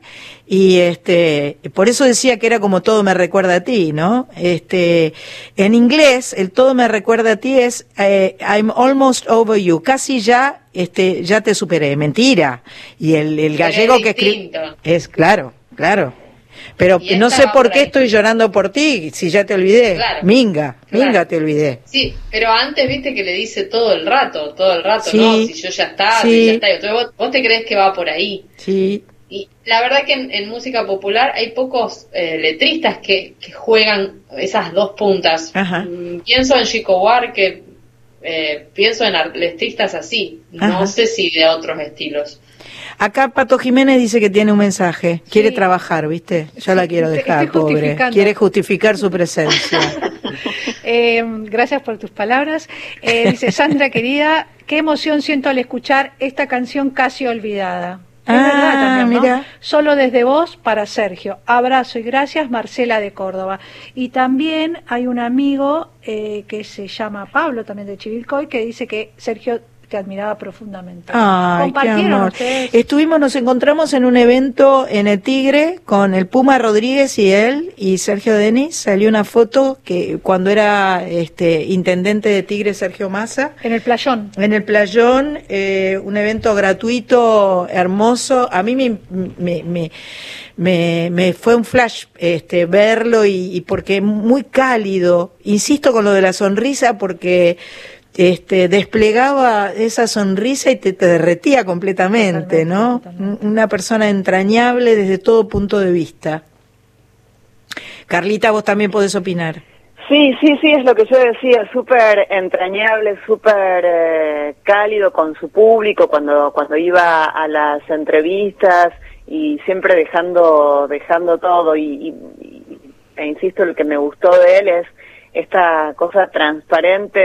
A: y este por eso decía que era como todo me recuerda a ti no este en inglés el todo me recuerda a ti es eh, I'm almost over you casi ya este ya te superé mentira y el, el gallego que escribe es claro claro pero no sé por qué estoy llorando por ti si ya te olvidé. minga, minga te olvidé.
C: Sí, pero antes viste que le dice todo el rato, todo el rato, ¿no? Si yo ya está, si ya está. Vos, vos, te crees que va por ahí.
A: Sí.
C: Y la verdad que en, música popular hay pocos eh, letristas que, juegan esas dos puntas. Mm, pienso en Chico War, que eh, pienso en letristas así, no sé si de otros estilos.
A: Acá Pato Jiménez dice que tiene un mensaje, quiere trabajar, ¿viste? Yo la quiero dejar, pobre. Quiere justificar su presencia.
B: Eh, gracias por tus palabras. dice Sandra, querida, qué emoción siento al escuchar esta canción casi olvidada. Es ah, mira. Solo desde vos para Sergio. Abrazo y gracias, Marcela de Córdoba. Y también hay un amigo eh, que se llama Pablo, también de Chivilcoy, que dice que Sergio te admiraba profundamente.
A: Ay, qué Estuvimos, nos encontramos en un evento en el Tigre con el Puma Rodríguez y él y Sergio Denis. Salió una foto que cuando era este intendente de Tigre Sergio Massa.
B: En el playón.
A: En el playón, eh, un evento gratuito, hermoso. A mí me, me, me me, fue un flash este, verlo y, y porque muy cálido. Insisto con lo de la sonrisa porque este, desplegaba esa sonrisa y te, derretía completamente, ¿no? Una persona entrañable desde todo punto de vista. Carlita, vos también podés opinar.
I: Sí, sí, sí, es lo que yo decía, súper entrañable, súper eh, cálido con su público cuando, cuando iba a las entrevistas y siempre dejando, dejando todo y, e insisto, lo que me gustó de él es esta cosa transparente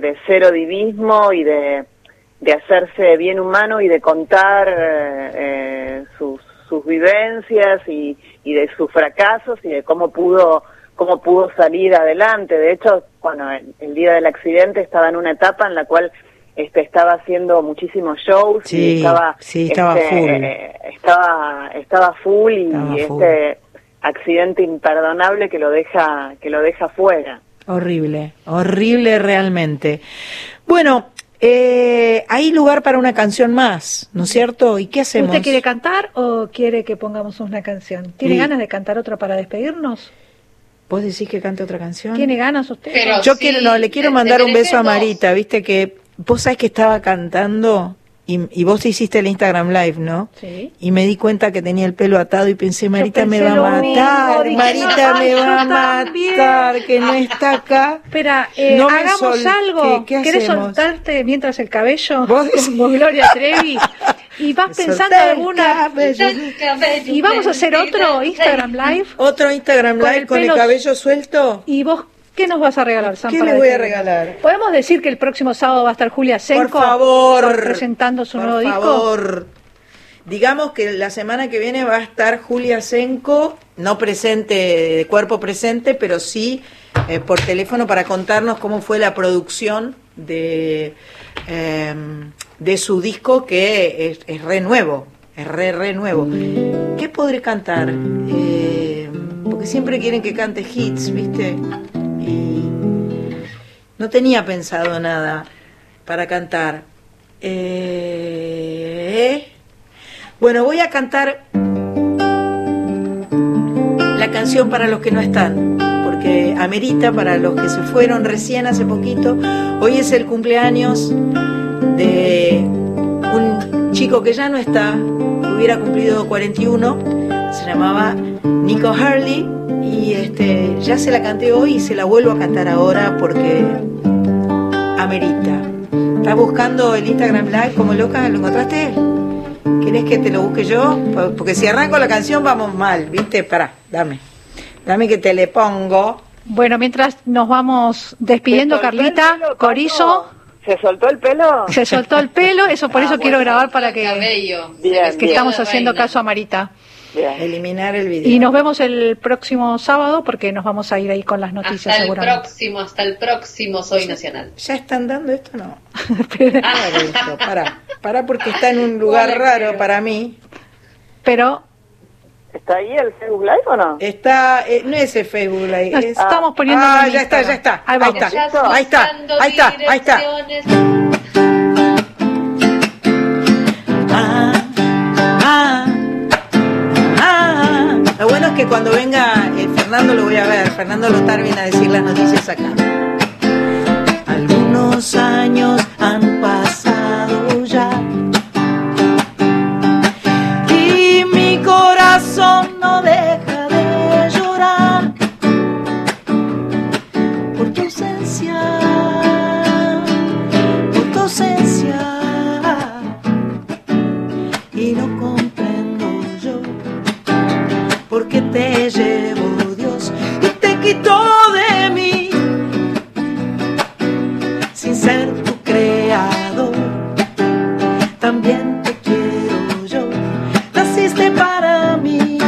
I: de cero divismo y de, de hacerse bien humano y de contar eh, sus, sus vivencias y, y de sus fracasos y de cómo pudo cómo pudo salir adelante. De hecho, bueno, el, día del accidente estaba en una etapa en la cual este estaba haciendo muchísimos shows
A: y
I: estaba
A: sí, estaba
I: este,
A: full.
I: estaba estaba full y este accidente imperdonable que lo deja que lo deja fuera.
A: Horrible, horrible realmente. Bueno, eh, hay lugar para una canción más, ¿no es cierto? ¿Y qué hacemos?
B: ¿Usted quiere cantar o quiere que pongamos una canción? ¿Tiene ganas de cantar otra para despedirnos?
A: ¿Vos decís que cante otra canción?
B: ¿Tiene ganas usted?
A: Yo quiero, no, le quiero mandar un beso a Marita, viste que vos sabés que estaba cantando y, vos hiciste el Instagram Live, ¿no?
B: Sí.
A: Y me di cuenta que tenía el pelo atado y pensé, Marita me va a matar, Marita me va a matar, que no está acá.
B: Espera, eh, hagamos algo. ¿Qué, ¿Querés soltarte mientras el cabello? ¿Vos como Gloria Trevi. y vas pensando alguna y vamos a hacer otro Instagram Live.
A: Otro Instagram Live con el, cabello suelto.
B: Y vos ¿Qué nos vas a regalar,
A: Sam? ¿Qué le voy a regalar?
B: ¿Podemos decir que el próximo sábado va a estar Julia Senko?
A: Por favor.
B: Presentando su nuevo
A: disco. Por favor. Digamos que la semana que viene va a estar Julia Senko, no presente, de cuerpo presente, pero sí eh, por teléfono para contarnos cómo fue la producción de, em, de su disco, que es, re nuevo, es re, re nuevo. ¿Qué podré cantar? Eh, porque siempre quieren que cante hits, ¿viste? No tenía pensado nada para cantar. Eh, bueno, voy a cantar la canción para los que no están, porque amerita para los que se fueron recién hace poquito. Hoy es el cumpleaños de un chico que ya no está, hubiera cumplido 41, se llamaba Nico Hurley y este, ya se la canté hoy y se la vuelvo a cantar ahora porque amerita. ¿Estás buscando el Instagram Live como loca? ¿Lo encontraste? ¿Quieres que te lo busque yo? Porque si arranco la canción vamos mal, ¿viste? Pará, dame. Dame que te le pongo.
B: Bueno, mientras nos vamos despidiendo, Carlita, Corizo.
I: ¿Se soltó el pelo?
B: Se soltó el pelo, eso por ah, eso quiero grabar para que, que estamos haciendo caso a Marita.
A: Eliminar el video.
B: Y nos vemos el próximo sábado porque nos vamos a ir ahí con las noticias
C: hasta el próximo, hasta el próximo Soy Nacional.
A: ¿Ya están dando esto no? para, para porque está en un lugar raro para mí.
B: Pero
I: ¿Está ahí el Facebook Live o no?
A: Está, eh, no es el Facebook Live.
B: Estamos poniendo.
A: Ah, ya está, ya está. Ahí, está. Ahí está. Ahí está. Ahí está. Que cuando venga eh, Fernando lo voy a ver. Fernando Lotar viene a decir las noticias acá. Algunos años han pasado te llevo Dios y te quitó de mí sin ser tu creador. También te quiero yo, naciste para mí.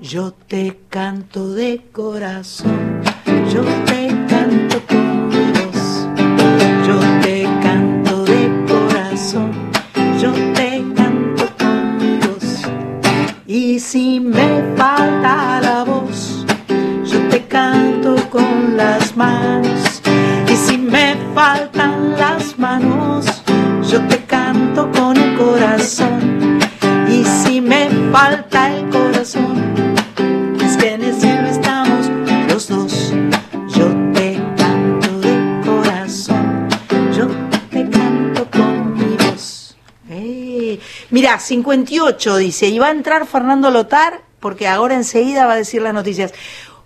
A: Yo te canto de corazón, yo te canto con y si me falta la voz, yo te canto con las manos. Y si me faltan las manos, yo te canto con el corazón. Y si me falta el corazón, Mira, 58 dice, y va a entrar Fernando Lotar, porque ahora enseguida va a decir las noticias.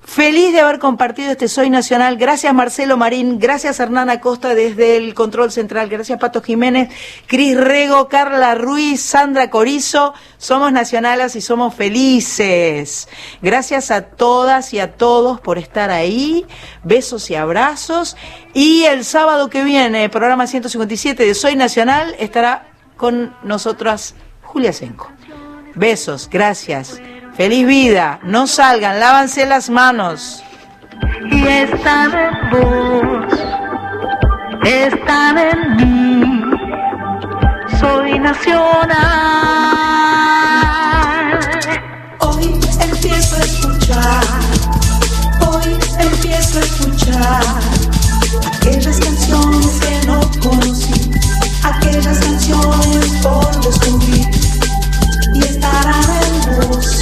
A: Feliz de haber compartido este Soy Nacional. Gracias Marcelo Marín, gracias Hernán Acosta desde el Control Central, gracias Pato Jiménez, Cris Rego, Carla Ruiz, Sandra Corizo. Somos nacionales y somos felices. Gracias a todas y a todos por estar ahí. Besos y abrazos. Y el sábado que viene, programa 157 de Soy Nacional, estará con nosotras Julia Senco. Besos, gracias. Feliz vida. No salgan, lávanse las manos.
D: Y están en vos, están en mí. Soy nacional. Hoy empiezo a escuchar, hoy empiezo a escuchar aquellas canciones que no conocí aquellas canciones por descubrir y estarán en vos.